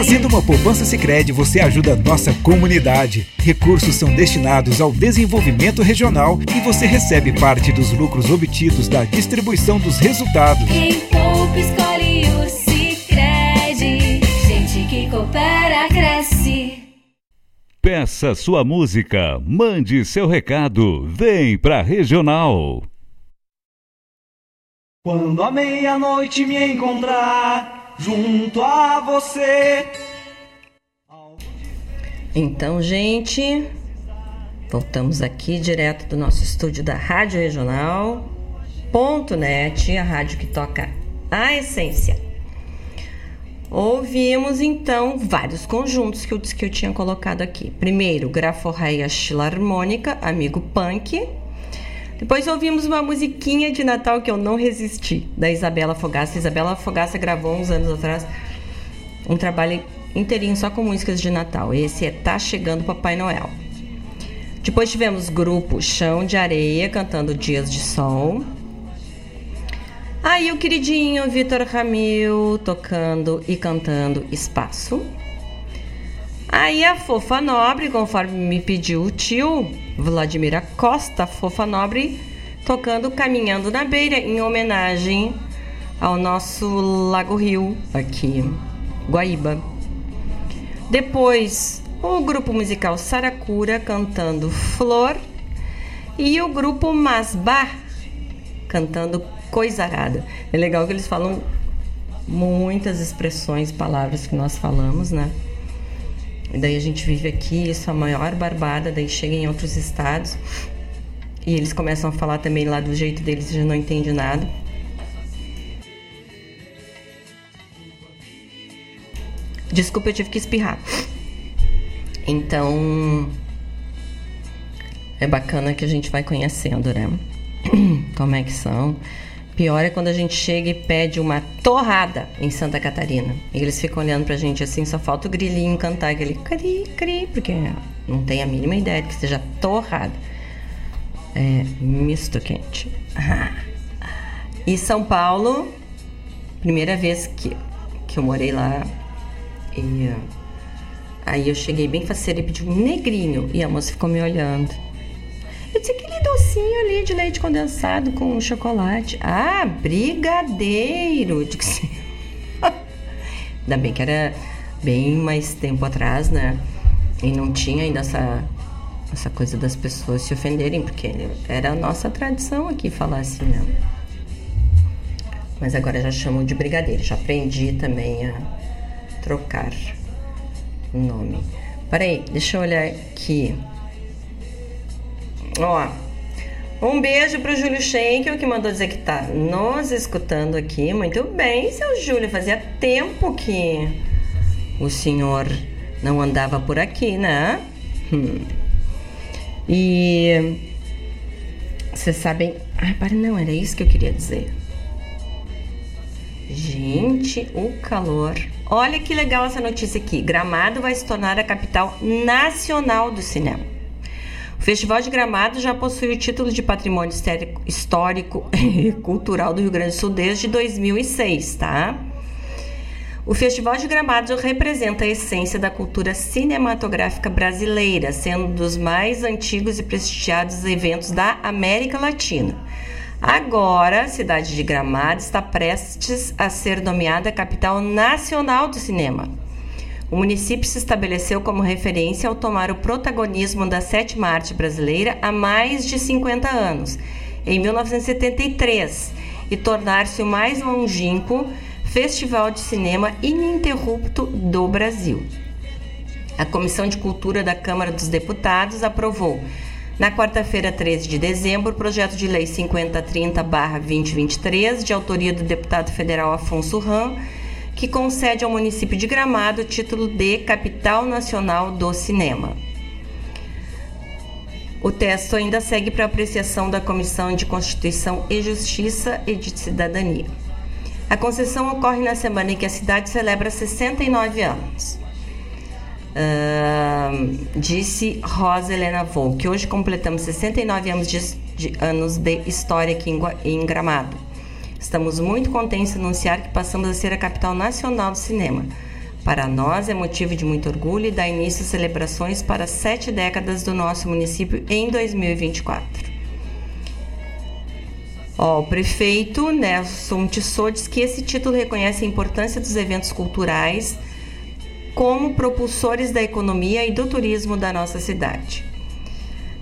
Fazendo uma poupança Sicredi, você ajuda a nossa comunidade. Recursos são destinados ao desenvolvimento regional e você recebe parte dos lucros obtidos da distribuição dos resultados. Quem poupa escolhe o Sicredi. Gente que coopera cresce. Peça sua música, mande seu recado, vem pra Regional. Quando a meia-noite me encontrar junto a você. Então, gente, voltamos aqui direto do nosso estúdio da Rádio Regional.net, a rádio que toca a essência. Ouvimos então vários conjuntos que eu que eu tinha colocado aqui. Primeiro, Graforreia Filarmônica, Amigo Punk. Depois ouvimos uma musiquinha de Natal que eu não resisti, da Isabela Fogaça. Isabela Fogaça gravou uns anos atrás um trabalho inteirinho só com músicas de Natal. Esse é Tá Chegando Papai Noel. Depois tivemos grupo Chão de Areia cantando Dias de Sol. Aí o queridinho Vitor Ramil tocando e cantando Espaço. Aí a Fofa Nobre, conforme me pediu o tio Vladimir Costa, Fofa Nobre, tocando Caminhando na Beira, em homenagem ao nosso Lago Rio, aqui, Guaíba. Depois, o grupo musical Saracura cantando Flor e o grupo Masbah cantando Coisa Arada. É legal que eles falam muitas expressões, palavras que nós falamos, né? Daí a gente vive aqui, isso é a maior barbada, daí chega em outros estados e eles começam a falar também lá do jeito deles, já não entende nada. Desculpa, eu tive que espirrar. Então, é bacana que a gente vai conhecendo, né? Como é que são. Pior é quando a gente chega e pede uma torrada em Santa Catarina. E eles ficam olhando pra gente assim, só falta o grilinho cantar aquele cri, cri, porque não tem a mínima ideia de que seja torrada. É misto quente. E São Paulo, primeira vez que, que eu morei lá. E aí eu cheguei bem faceira e pedi um negrinho. E a moça ficou me olhando. Eu disse aquele docinho ali de leite condensado com chocolate. Ah, brigadeiro. Eu disse, Ainda bem que era bem mais tempo atrás, né? E não tinha ainda essa, essa coisa das pessoas se ofenderem, porque era a nossa tradição aqui falar assim, né? Mas agora já chamam de brigadeiro. Já aprendi também a trocar o nome. Peraí, deixa eu olhar aqui. Ó, um beijo pro Júlio Schenkel, que mandou dizer que tá nos escutando aqui. Muito bem, seu Júlio. Fazia tempo que o senhor não andava por aqui, né? Hum. E vocês sabem. Ah, para, não, era isso que eu queria dizer. Gente, o calor. Olha que legal essa notícia aqui. Gramado vai se tornar a capital nacional do cinema. O Festival de Gramado já possui o título de Patrimônio Histórico e Cultural do Rio Grande do Sul desde 2006, tá? O Festival de Gramado representa a essência da cultura cinematográfica brasileira, sendo um dos mais antigos e prestigiados eventos da América Latina. Agora, a cidade de Gramado está prestes a ser nomeada capital nacional do cinema. O município se estabeleceu como referência ao tomar o protagonismo da sétima arte brasileira há mais de 50 anos, em 1973, e tornar-se o mais longínquo festival de cinema ininterrupto do Brasil. A Comissão de Cultura da Câmara dos Deputados aprovou, na quarta-feira, 13 de dezembro, o projeto de lei 5030-2023, de autoria do deputado federal Afonso Ram, que concede ao município de Gramado o título de Capital Nacional do Cinema. O texto ainda segue para apreciação da Comissão de Constituição e Justiça e de Cidadania. A concessão ocorre na semana em que a cidade celebra 69 anos. Uh, disse Rosa Helena Vou, que hoje completamos 69 anos de, de anos de história aqui em, em Gramado. Estamos muito contentes de anunciar que passamos a ser a capital nacional do cinema. Para nós é motivo de muito orgulho e dá início às celebrações para sete décadas do nosso município em 2024. Ó, o prefeito Nelson Tissot diz que esse título reconhece a importância dos eventos culturais como propulsores da economia e do turismo da nossa cidade.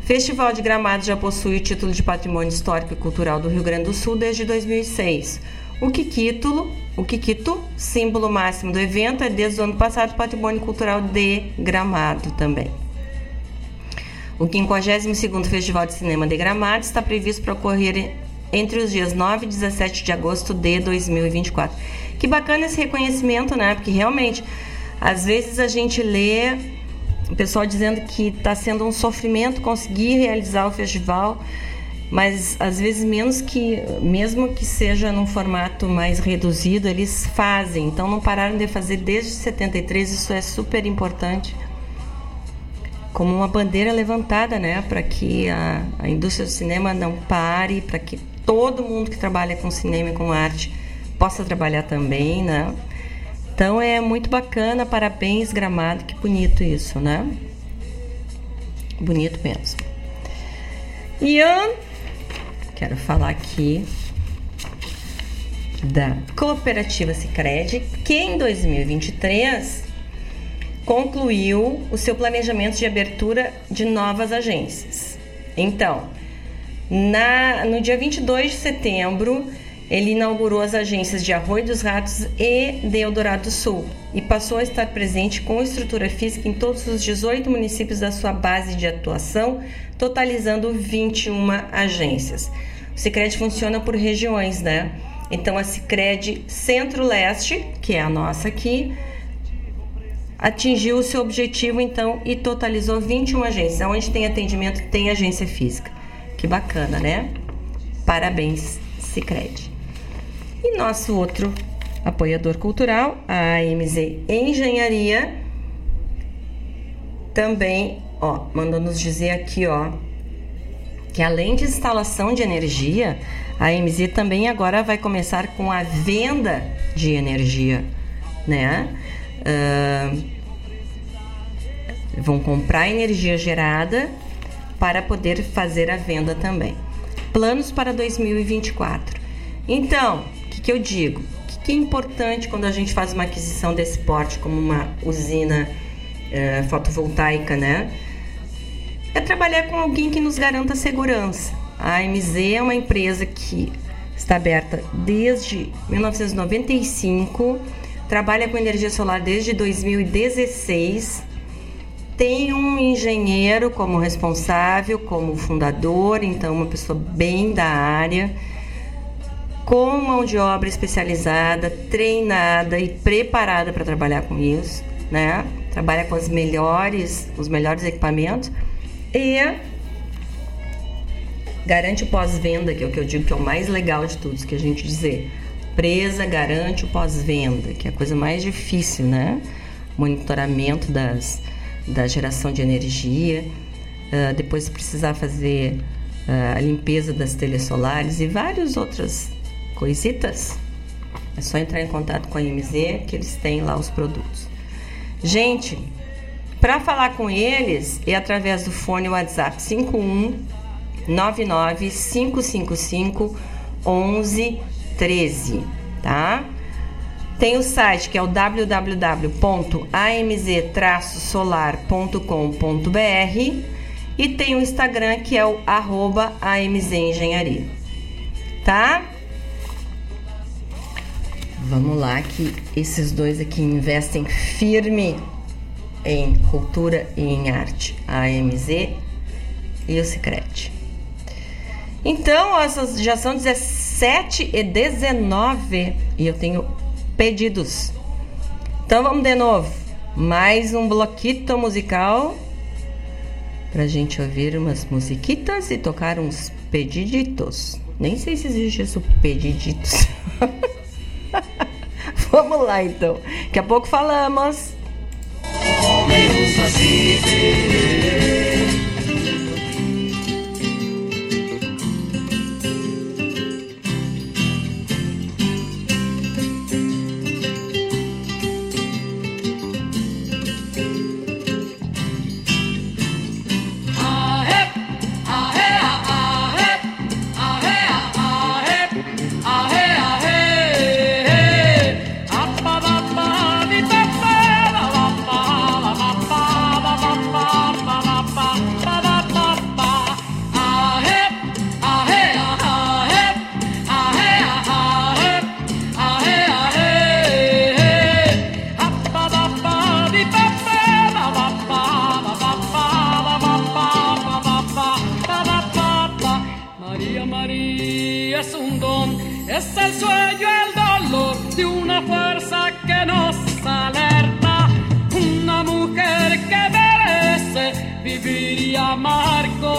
Festival de Gramado já possui o título de Patrimônio Histórico e Cultural do Rio Grande do Sul desde 2006. O Kikito, o Kikito, símbolo máximo do evento, é desde o ano passado Patrimônio Cultural de Gramado também. O 52º Festival de Cinema de Gramado está previsto para ocorrer entre os dias 9 e 17 de agosto de 2024. Que bacana esse reconhecimento, né? Porque realmente, às vezes a gente lê o pessoal dizendo que está sendo um sofrimento conseguir realizar o festival, mas às vezes menos que, mesmo que seja num formato mais reduzido, eles fazem. Então não pararam de fazer desde 73, isso é super importante. Como uma bandeira levantada, né, para que a, a indústria do cinema não pare, para que todo mundo que trabalha com cinema e com arte possa trabalhar também, né? Então é muito bacana, parabéns Gramado, que bonito isso, né? Bonito mesmo. Eu quero falar aqui da Cooperativa Sicredi, que em 2023 concluiu o seu planejamento de abertura de novas agências. Então, na, no dia 22 de setembro, ele inaugurou as agências de Arroio dos Ratos e de Eldorado do Sul e passou a estar presente com estrutura física em todos os 18 municípios da sua base de atuação, totalizando 21 agências. O Sicredi funciona por regiões, né? Então a Sicredi Centro-Leste, que é a nossa aqui, atingiu o seu objetivo então e totalizou 21 agências. Onde tem atendimento, tem agência física. Que bacana, né? Parabéns, Sicredi. E nosso outro apoiador cultural, a AMZ Engenharia, também, ó, mandou nos dizer aqui, ó, que além de instalação de energia, a AMZ também agora vai começar com a venda de energia, né? Uh, vão comprar energia gerada para poder fazer a venda também. Planos para 2024. Então, que, eu digo? O que, é importante quando a gente faz uma aquisição desse porte, como uma usina uh, fotovoltaica, né? É trabalhar com alguém que nos garanta segurança. A AMZ é uma empresa que está aberta desde 1995, trabalha com energia solar desde 2016 tem um engenheiro como responsável, como fundador, então uma pessoa bem da área, com mão de obra especializada, treinada e preparada para trabalhar com isso, né? Trabalha com as melhores, os melhores equipamentos e garante o pós-venda, que é o que eu digo que é o mais legal de tudo, que a gente dizer. Presa garante o pós-venda, que é a coisa mais difícil, né? Monitoramento das da geração de energia, uh, depois precisar fazer uh, a limpeza das telhas solares e várias outras coisitas, é só entrar em contato com a MZ que eles têm lá os produtos. Gente, para falar com eles é através do fone WhatsApp 51 99 555 1113, tá? Tem o site que é o www.amz-solar.com.br e tem o Instagram que é o arroba AMZ Engenharia. Tá? Vamos lá que esses dois aqui investem firme em cultura e em arte. A AMZ e o Sicredi. Então, essas já são 17 e 19 e eu tenho pedidos. Então vamos de novo. Mais um bloquito musical pra gente ouvir umas musiquitas e tocar uns pediditos. Nem sei se existe isso, pediditos. vamos lá então. Daqui a pouco falamos.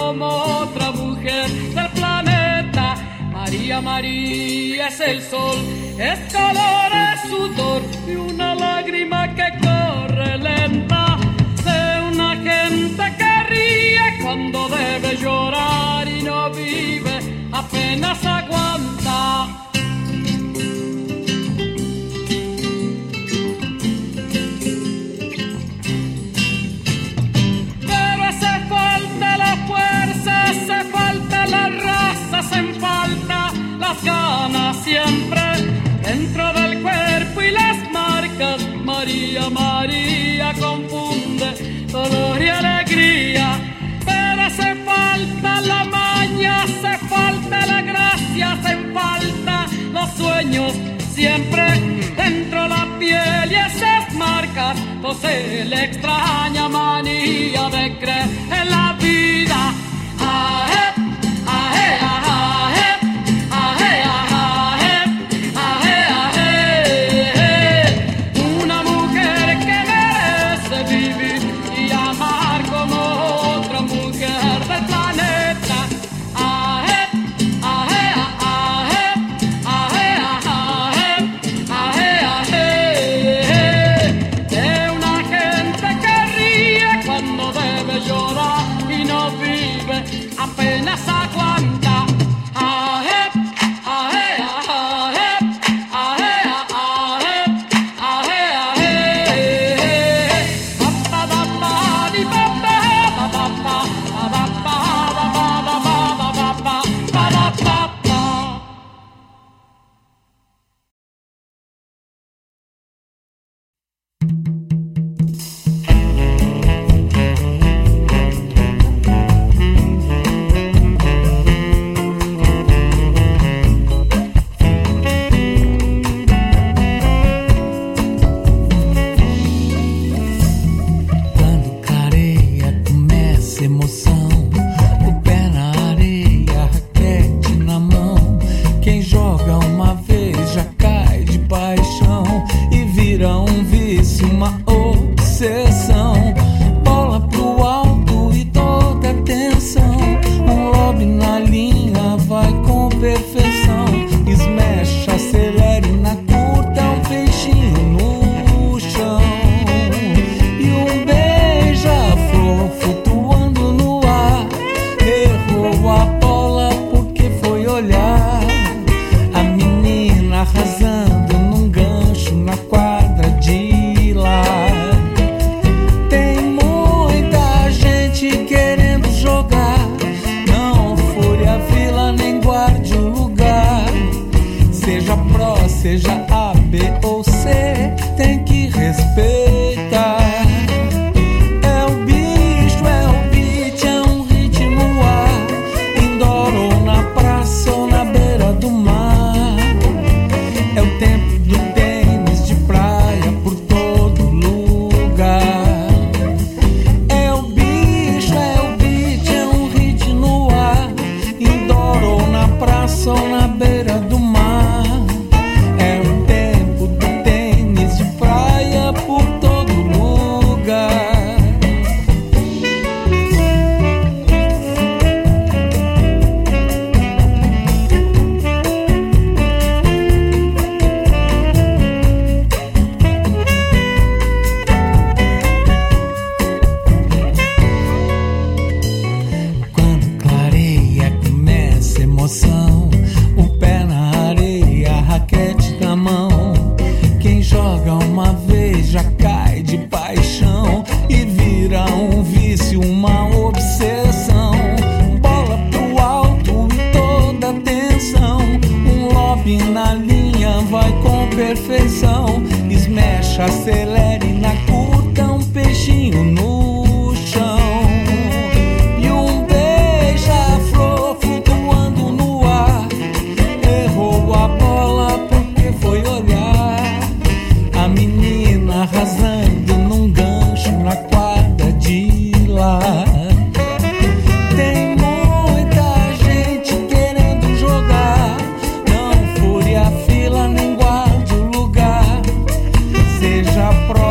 como otra mujer del planeta. María, María es el sol, es calor, es sudor y una lágrima que corre lenta de una gente que ríe cuando debe llorar y no vive, apenas aguanta. las ganas siempre dentro del cuerpo y las marcas. María, María confunde dolor y alegría, pero hace falta la maña, hace falta la gracia, hacen falta los sueños siempre dentro la piel y esas marcas, no se le extraña manía de creer en la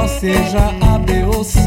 seja A, B ou C,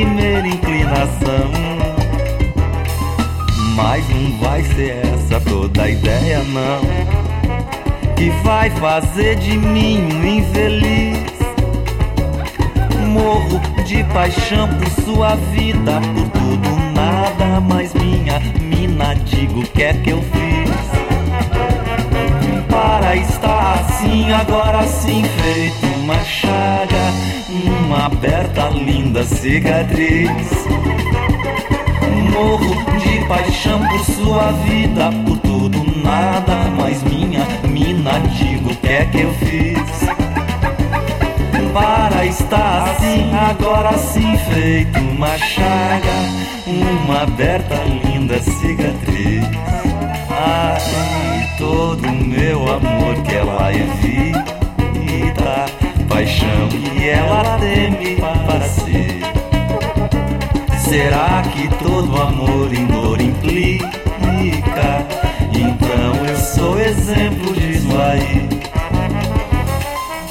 primeira inclinação. Mas não vai ser essa toda a ideia, não. Que vai fazer de mim um infeliz. Morro de paixão por sua vida, por tudo, nada mais minha mina. Digo o que é que eu fiz para estar assim, agora sim, feito uma chaga, uma aberta linda cicatriz. Morro de paixão por sua vida, por tudo, nada mais minha mina. Digo o que é que eu fiz para estar assim, agora sim, feito uma chaga, uma aberta linda cicatriz. Ai, todo meu amor que ela evita, paixão que ela teme para si. Será que todo amor em dor implica? Então eu sou exemplo disso aí.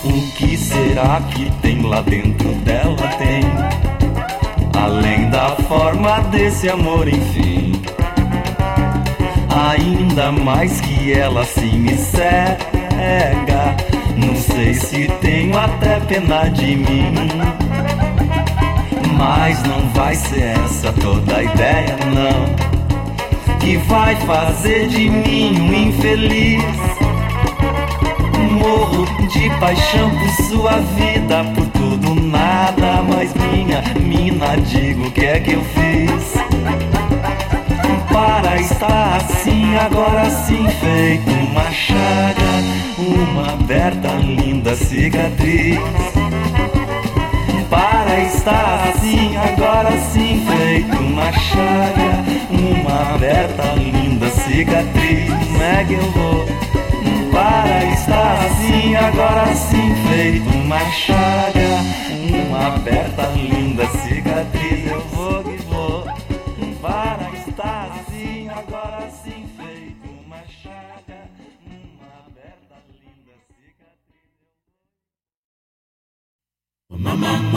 O que será que tem lá dentro dela? Tem, além da forma desse amor, enfim. Ainda mais que ela se me cega. Não sei se tenho até pena de mim. Mas não vai ser essa toda a ideia, não. Que vai fazer de mim um infeliz. Morro de paixão por sua vida, por tudo, nada mais minha. Mina, digo o que é que eu fiz para estar assim, agora sim, feito uma chaga, uma aberta linda cicatriz. Para estar assim, agora sim, feito uma chaga, uma aberta linda cicatriz. Como é que eu vou? Para estar assim, agora sim, feito uma chaga, uma aberta linda cicatriz. Mama,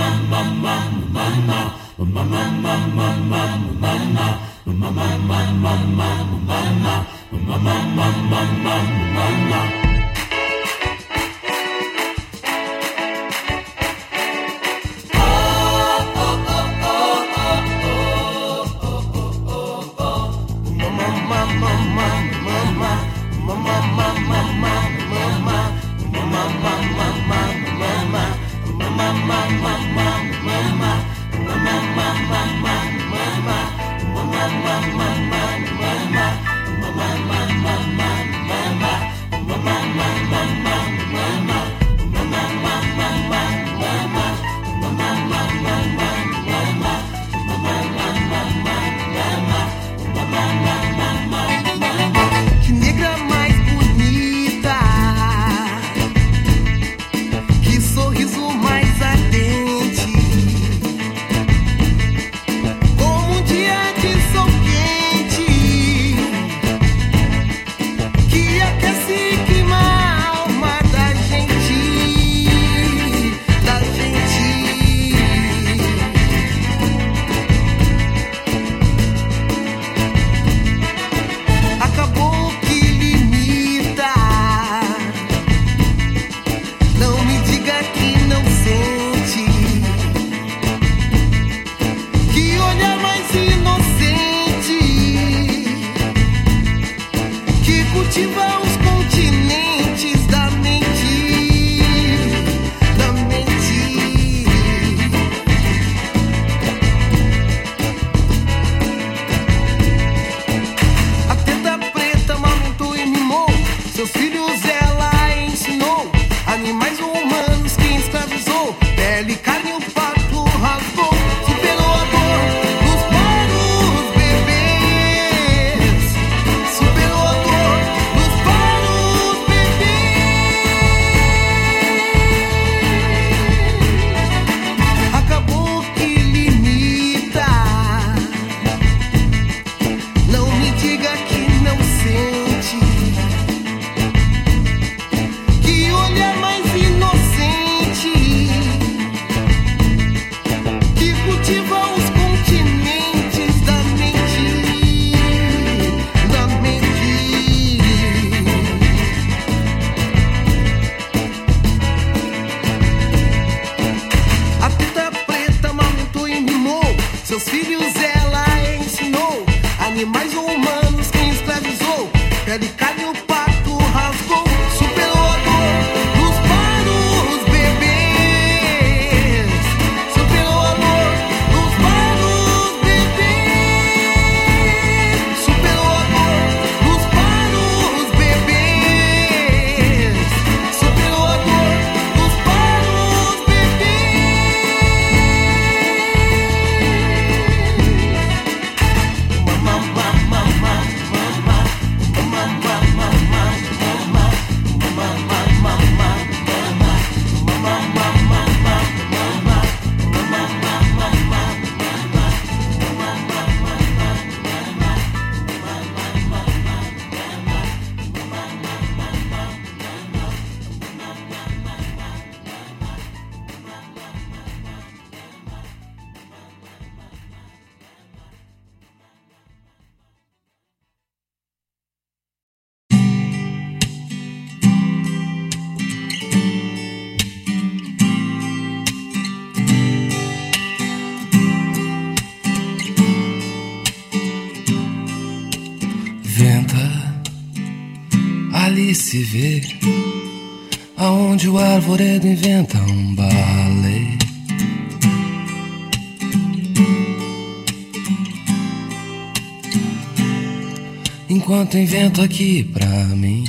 Enquanto invento aqui pra mim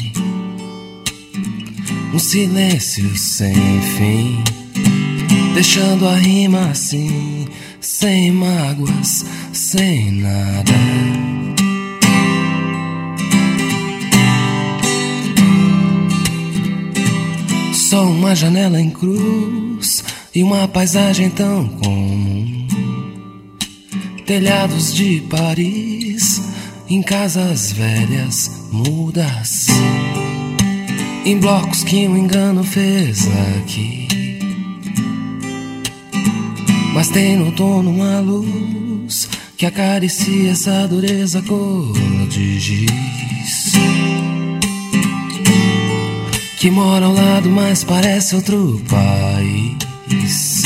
um silêncio sem fim, deixando a rima assim, sem mágoas, sem nada. Só uma janela em cruz e uma paisagem tão comum. Telhados de Paris, em casas velhas mudas. Em blocos que um engano fez aqui. Mas tem no dono uma luz que acaricia essa dureza cor de giz que mora ao lado, mas parece outro país.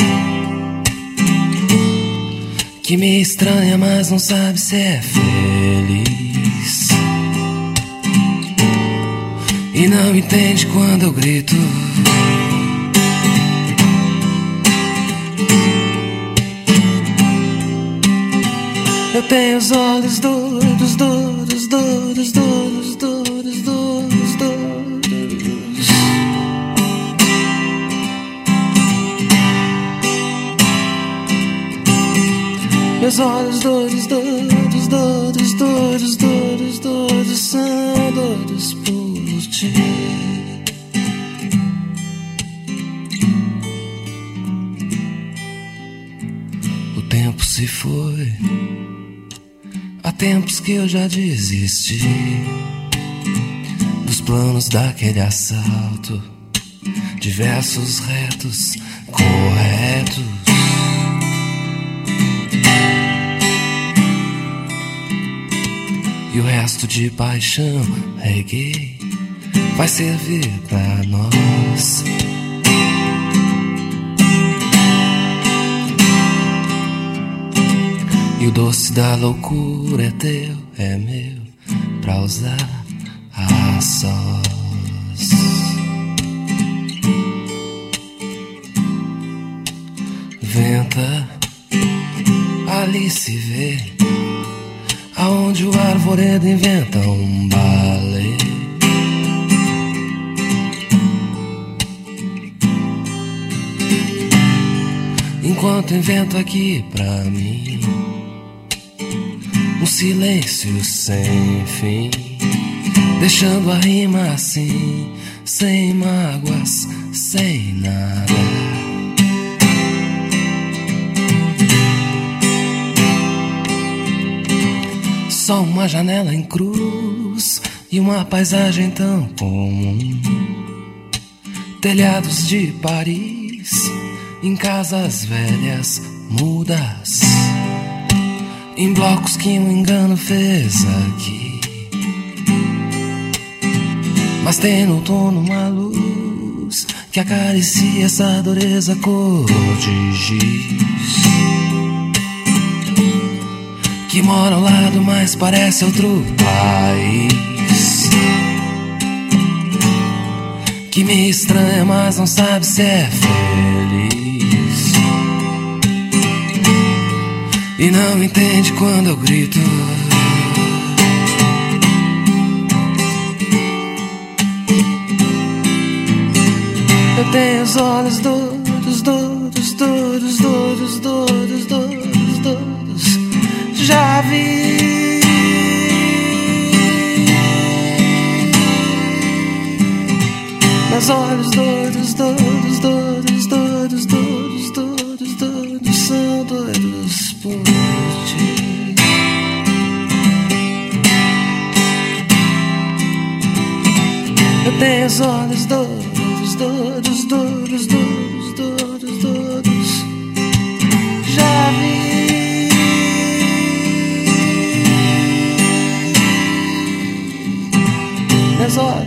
Que me estranha, mas não sabe se é feliz. E não entende quando eu grito. Eu tenho os olhos duros, duros, duros, duros, duros, duros, duros. Meus olhos duros, duros, duros, duros, duros, se foi. Há tempos que eu já desisti dos planos daquele assalto. Diversos retos corretos. E o resto de paixão reguei vai servir pra nós. E o doce da loucura é teu, é meu, pra usar a sós. Venta, ali se vê, aonde o arvoredo inventa um balé. Enquanto invento aqui pra mim silêncio sem fim, deixando a rima assim, sem mágoas, sem nada. Só uma janela em cruz e uma paisagem tão comum. Telhados de Paris, em casas velhas, mudas, em blocos que um engano fez aqui. Mas tem no outono uma luz que acaricia essa dureza cor de giz que mora ao lado, mas parece outro país. Que me estranha, mas não sabe se é feliz. E não entende quando eu grito. Eu tenho os olhos duros, duros, duros, duros, duros, duros, duros já vi. Meus olhos doidos, doidos, doidos, Tenho os olhos doidos, doidos, doidos, doidos, doidos, doidos, já vi. Meus olhos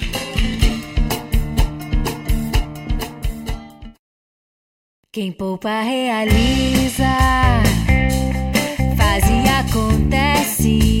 Quem poupa realiza, faz e acontece,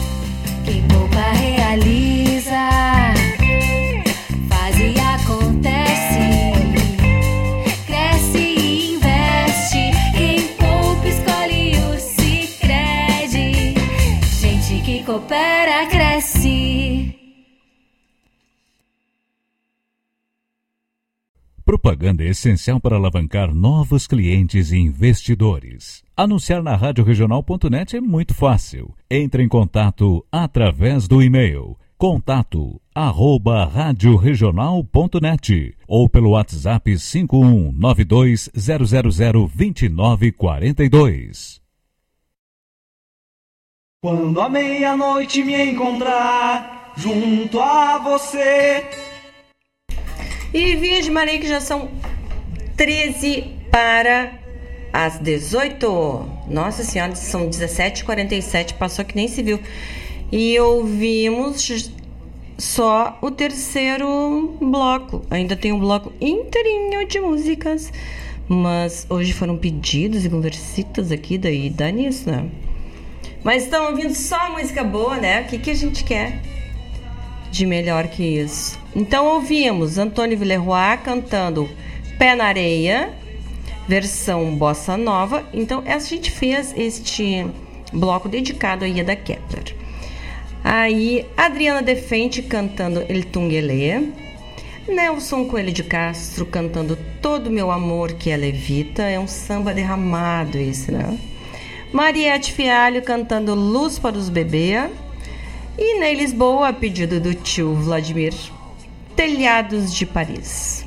Quem poupa realiza, Propaganda é essencial para alavancar novos clientes e investidores. Anunciar na radioregional.net é muito fácil. Entre em contato através do e-mail contato arroba radioregional.net ou pelo WhatsApp 51920002942. Quando a meia-noite me encontrar junto a você. E Via de Maria que já são 13 para as 18. Nossa Senhora, são 17h47, passou que nem se viu. E ouvimos só o terceiro bloco. Ainda tem um bloco inteirinho de músicas. Mas hoje foram pedidos e conversitas aqui, daí dá nisso, né? Mas estão ouvindo só música boa, né? O que, que a gente quer de melhor que isso? Então ouvimos Antônio Villeroy cantando Pé na Areia, versão bossa nova. Então a gente fez este bloco dedicado a Ieda Kepler. Aí, Adriana Defente cantando El Tungelê. Nelson Coelho de Castro cantando Todo Meu Amor que é Levita. É um samba derramado esse, né? Mariette Fialho cantando Luz para os Bebês. E Ney Lisboa, a pedido do tio Vladimir, Telhados de Paris.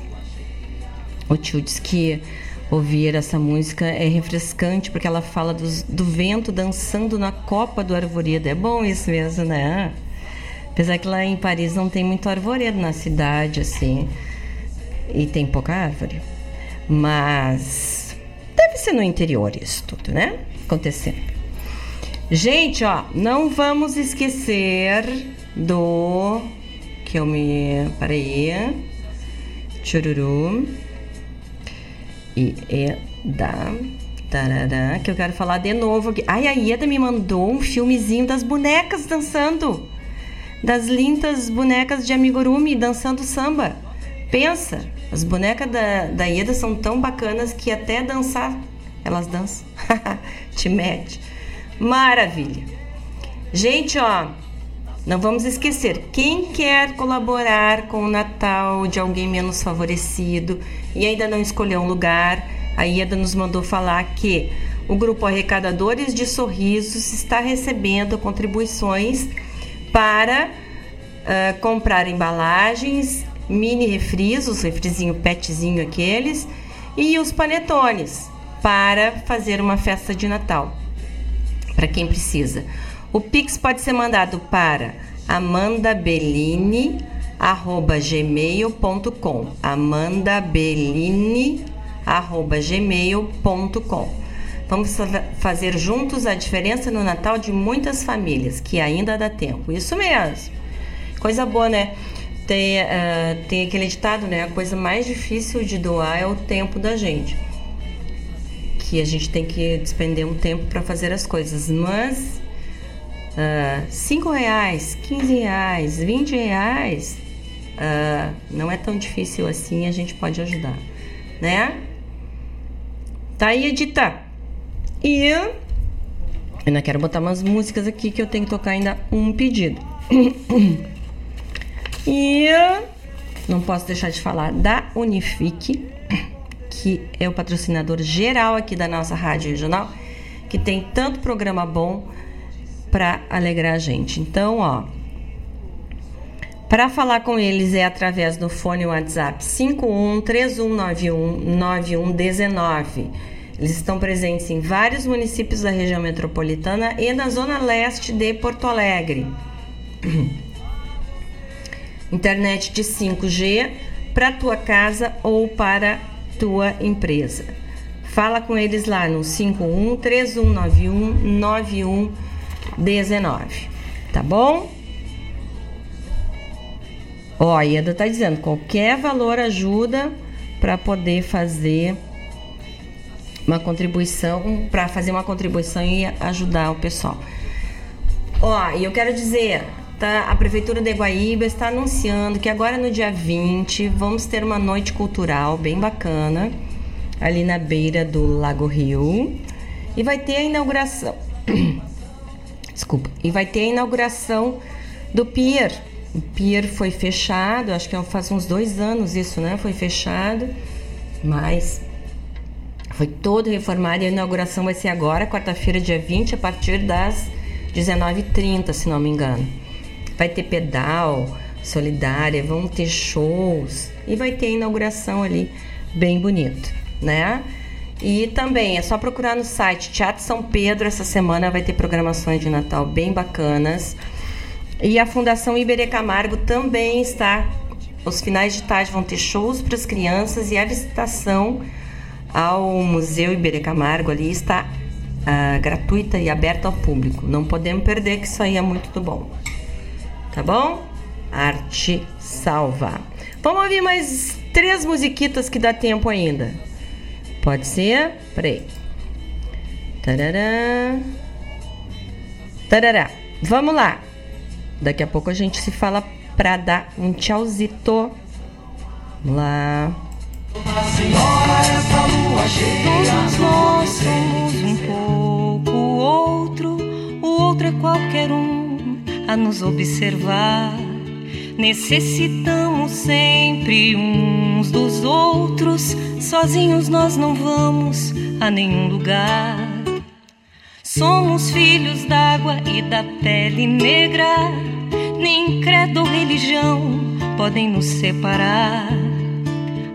O tio diz que ouvir essa música é refrescante porque ela fala do vento dançando na copa do arvoredo. É bom isso mesmo, né? Apesar que lá em Paris não tem muito arvoredo na cidade, assim. E tem pouca árvore. Mas deve ser no interior isso tudo, né? Acontecendo. Gente, ó, não vamos esquecer do que eu me. Peraí. Chururu. E é da. Tarará, que eu quero falar de novo aqui. Ai, a Ieda me mandou um filmezinho das bonecas dançando. Das lindas bonecas de amigurumi dançando samba. Pensa, as bonecas da, da Ieda são tão bacanas que até dançar elas dançam. Te mete. Maravilha. Gente, ó, não vamos esquecer, quem quer colaborar com o Natal de alguém menos favorecido e ainda não escolheu um lugar, a Ieda nos mandou falar que o grupo Arrecadadores de Sorrisos está recebendo contribuições para ah, comprar embalagens, mini refris, os refrizinho petzinho aqueles, e os panetones para fazer uma festa de Natal para quem precisa. O Pix pode ser mandado para amandabellini@gmail.com. amandabellini@gmail.com. Vamos fa- fazer juntos a diferença no Natal de muitas famílias, que ainda dá tempo. Isso mesmo. Coisa boa, né? Tem, ah, tem aquele ditado, né? A coisa mais difícil de doar é o tempo da gente que a gente tem que despender um tempo para fazer as coisas, mas ah, cinco reais, 15 reais, 20 reais ah, não é tão difícil assim, a gente pode ajudar, né? Tá aí, Edita. E eu ainda quero botar umas músicas aqui que eu tenho que tocar ainda um pedido. E não posso deixar de falar da Unifique, que é o patrocinador geral aqui da nossa rádio regional, que tem tanto programa bom para alegrar a gente. Então, ó, para falar com eles é através do fone WhatsApp 5131919119. Eles estão presentes em vários municípios da região metropolitana e na zona leste de Porto Alegre. Internet de 5G para tua casa ou para tua empresa. Fala com eles lá no 51 3191 9119. Tá bom? Ó, a Ieda tá dizendo, qualquer valor ajuda para poder fazer uma contribuição, para fazer uma contribuição e ajudar o pessoal. Ó, e eu quero dizer, tá, a Prefeitura de Guaíba está anunciando que agora no dia 20 vamos ter uma noite cultural bem bacana ali na beira do Lago Rio e vai ter a inauguração. Desculpa. E vai ter a inauguração do pier. O pier foi fechado, acho que faz uns dois anos isso, né? Foi fechado, mas foi todo reformado e a inauguração vai ser agora, quarta-feira, dia 20, a partir das 19h30, se não me engano. Vai ter pedal solidária, vão ter shows e vai ter inauguração ali bem bonito, né? E também é só procurar no site Teatro São Pedro. Essa semana vai ter programações de Natal bem bacanas. E a Fundação Iberê Camargo também está. Os finais de tarde vão ter shows para as crianças e a visitação ao Museu Iberê Camargo ali está ah, gratuita e aberta ao público. Não podemos perder que isso aí é muito bom. Tá bom? Arte salva. Vamos ouvir mais três musiquitas que dá tempo ainda. Pode ser? Peraí. Tarará. Tarará. Vamos lá. Daqui a pouco a gente se fala pra dar um tchauzito. Vamos lá. Todos nós somos um pouco outro, o outro é qualquer um. A nos observar. Necessitamos sempre uns dos outros, sozinhos nós não vamos a nenhum lugar. Somos filhos d'água e da pele negra, nem credo ou religião podem nos separar.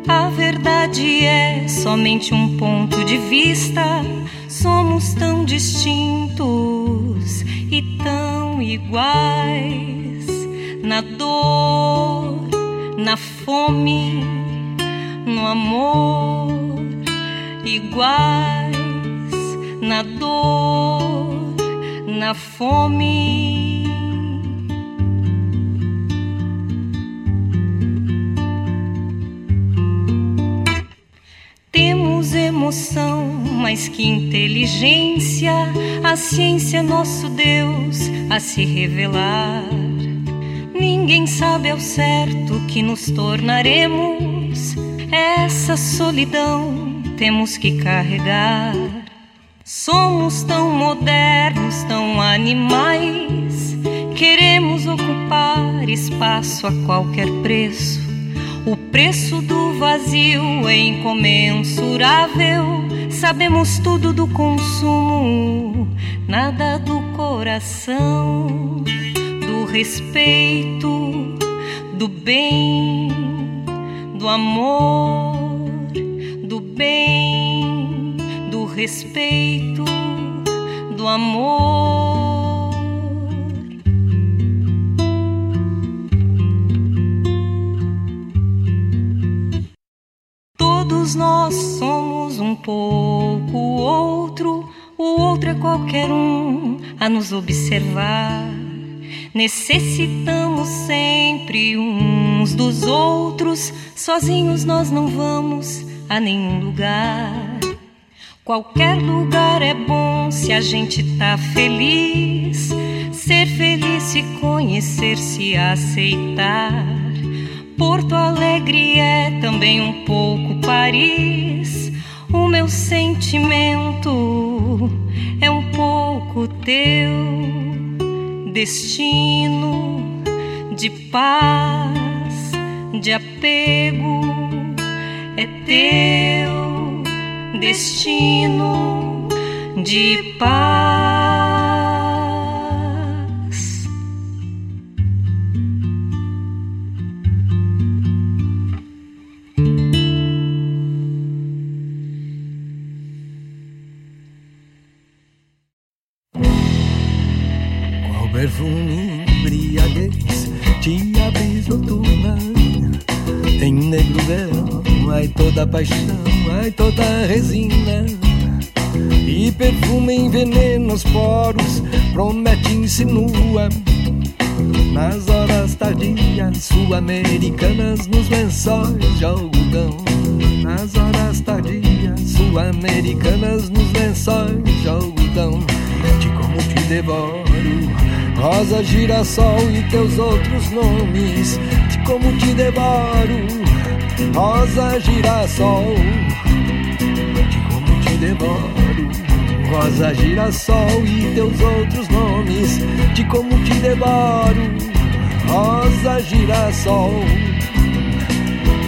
A verdade é somente um ponto de vista. Somos tão distintos e tão iguais na dor, na fome, no amor, iguais na dor, na fome. Temos emoção, mais que inteligência, a ciência é nosso Deus a se revelar. Ninguém sabe ao certo que nos tornaremos, essa solidão temos que carregar. Somos tão modernos, tão animais, queremos ocupar espaço a qualquer preço. O preço do vazio é incomensurável. Sabemos tudo do consumo, nada do coração, do respeito, do bem, do amor, do bem, do respeito, do amor. Todos nós somos um pouco o outro, o outro é qualquer um a nos observar. Necessitamos sempre uns dos outros, sozinhos nós não vamos a nenhum lugar. Qualquer lugar é bom se a gente tá feliz. Ser feliz, se conhecer, se aceitar. Porto Alegre é também um pouco Paris. O meu sentimento é um pouco teu destino de paz, de apego. É teu destino de paz. Toda paixão, ai toda resina. E perfume envenena os poros, promete insinua Nas horas tardias, sul-americanas nos lençóis de algodão. Nas horas tardias, sul-americanas nos lençóis de algodão. De como te devoro Rosa, girassol e teus outros nomes. De como te devoro Rosa, girassol De como te devoro. Rosa, girassol e teus outros nomes De como te devoro. Rosa, girassol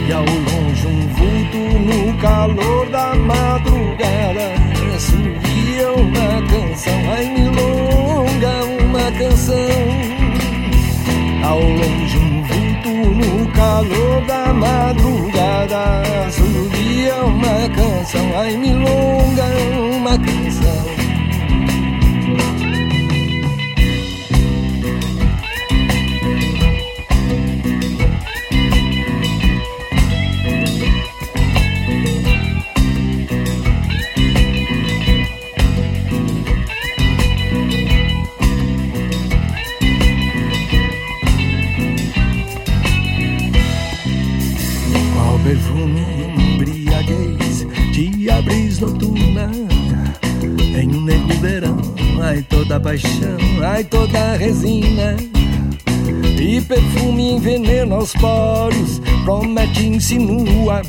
E ao longe um vulto no calor da madrugada. Subia uma canção, ai milonga, uma canção. Ao longe calor da madrugada Subia uma canção, ai milonga, uma canção envenena os poros, promete insinua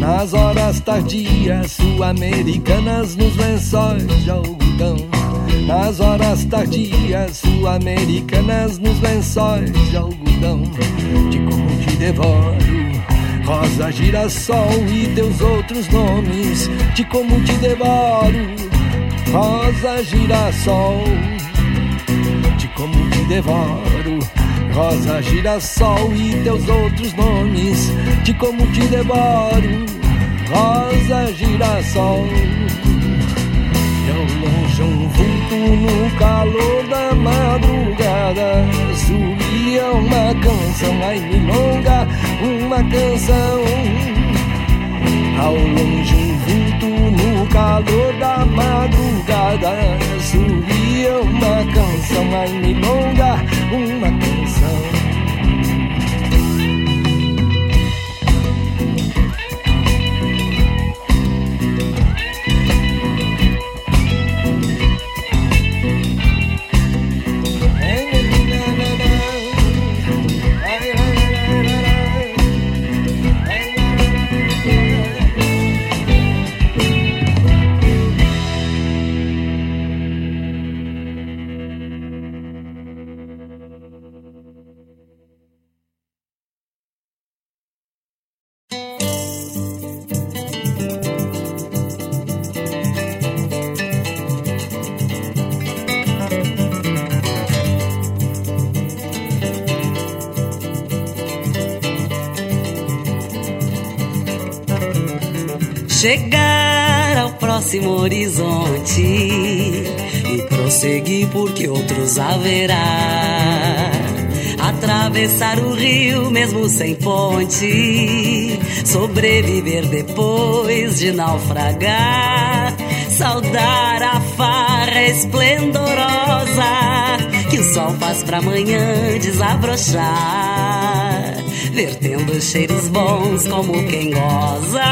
Nas horas tardias, sul-americanas nos lençóis de algodão nas horas tardias sul-americanas, nos lençóis de algodão, de como te devoro. Rosa, girassol e teus outros nomes, de como te devoro. Rosa, girassol, de como te devoro. Rosa, girassol e teus outros nomes, de como te devoro. Rosa, girassol. Ao longe um vulto no calor da madrugada Subia uma canção, ai milonga, uma canção Ao longe um vulto no calor da madrugada Subia uma canção, ai milonga, uma canção próximo horizonte e prosseguir porque outros haverá. Atravessar o rio mesmo sem ponte, sobreviver depois de naufragar. Saudar a farra esplendorosa que o sol faz pra amanhã desabrochar vertendo cheiros bons como quem goza,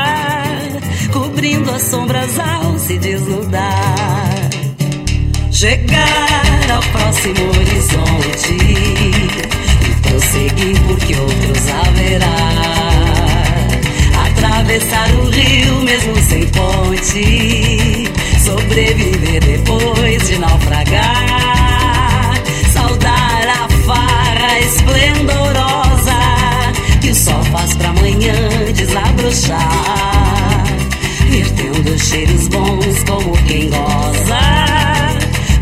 cobrindo as sombras ao se desnudar. Chegar ao próximo horizonte e prosseguir porque outros haverá. Atravessar o rio mesmo sem ponte, sobreviver depois de naufragar. Saudar a farra esplendorosa que o sol faz pra amanhã desabrochar. Vertendo cheiros bons como quem goza,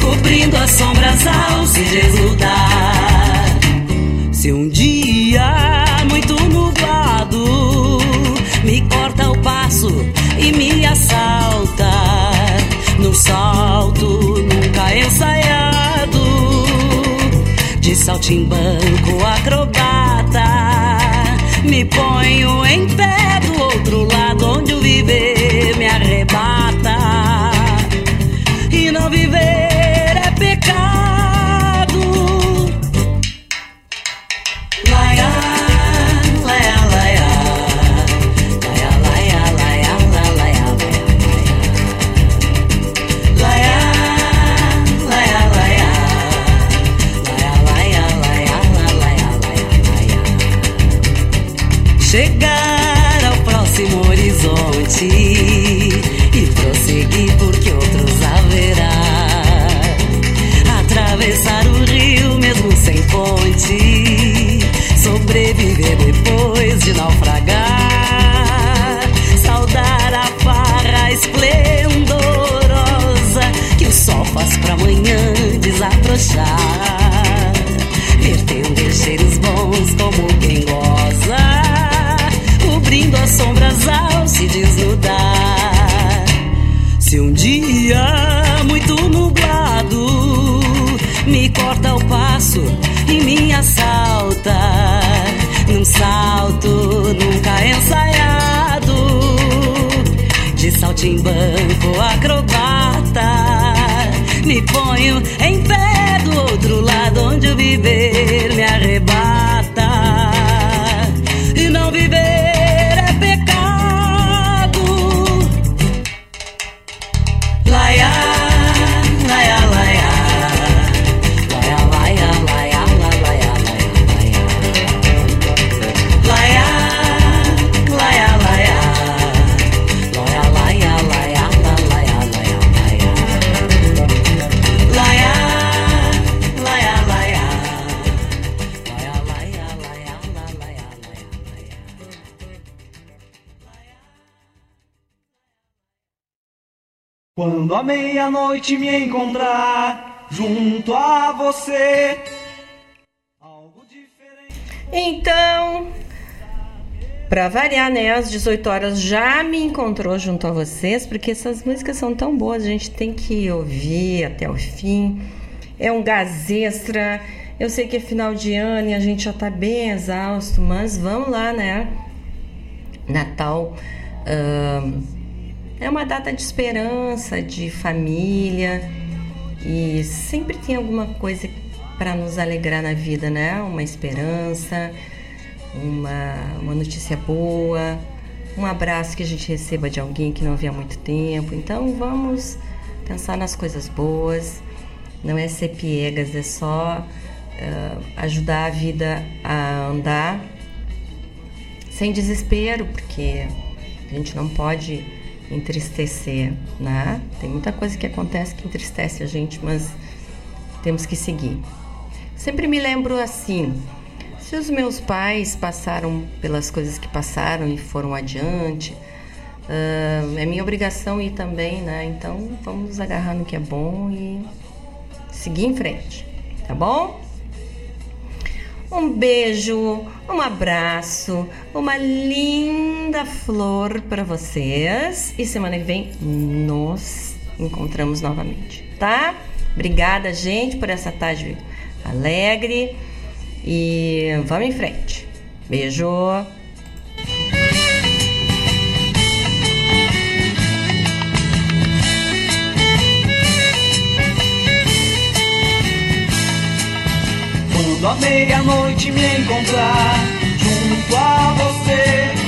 cobrindo as sombras ao se desnudar. Se um dia muito nublado me corta o passo e me assalta, num salto nunca ensaiado, de saltimbanco acrobata me ponho em pé do outro lado onde o viver Então, pra variar, né? Às 18 horas já me encontrou junto a vocês, porque essas músicas são tão boas, a gente tem que ouvir até o fim. É um gás extra. Eu sei que é final de ano e a gente já tá bem exausto, mas vamos lá, né? Natal é uma data de esperança, de família e sempre tem alguma coisa para nos alegrar na vida, né? Uma esperança, uma, uma notícia boa, um abraço que a gente receba de alguém que não vê há muito tempo. Então vamos pensar nas coisas boas. Não é ser piegas, é só ah, ajudar a vida a andar sem desespero, porque a gente não pode entristecer, né? Tem muita coisa que acontece que entristece a gente, mas temos que seguir. Sempre me lembro assim: se os meus pais passaram pelas coisas que passaram e foram adiante, ah, é minha obrigação ir também, né? Então vamos agarrar no que é bom e seguir em frente, tá bom? Um beijo, um abraço, uma linda flor para vocês e semana que vem nos encontramos novamente, tá? Obrigada, gente, por essa tarde alegre e vamos em frente. Beijo! Quando à meia-noite me encontrar junto a você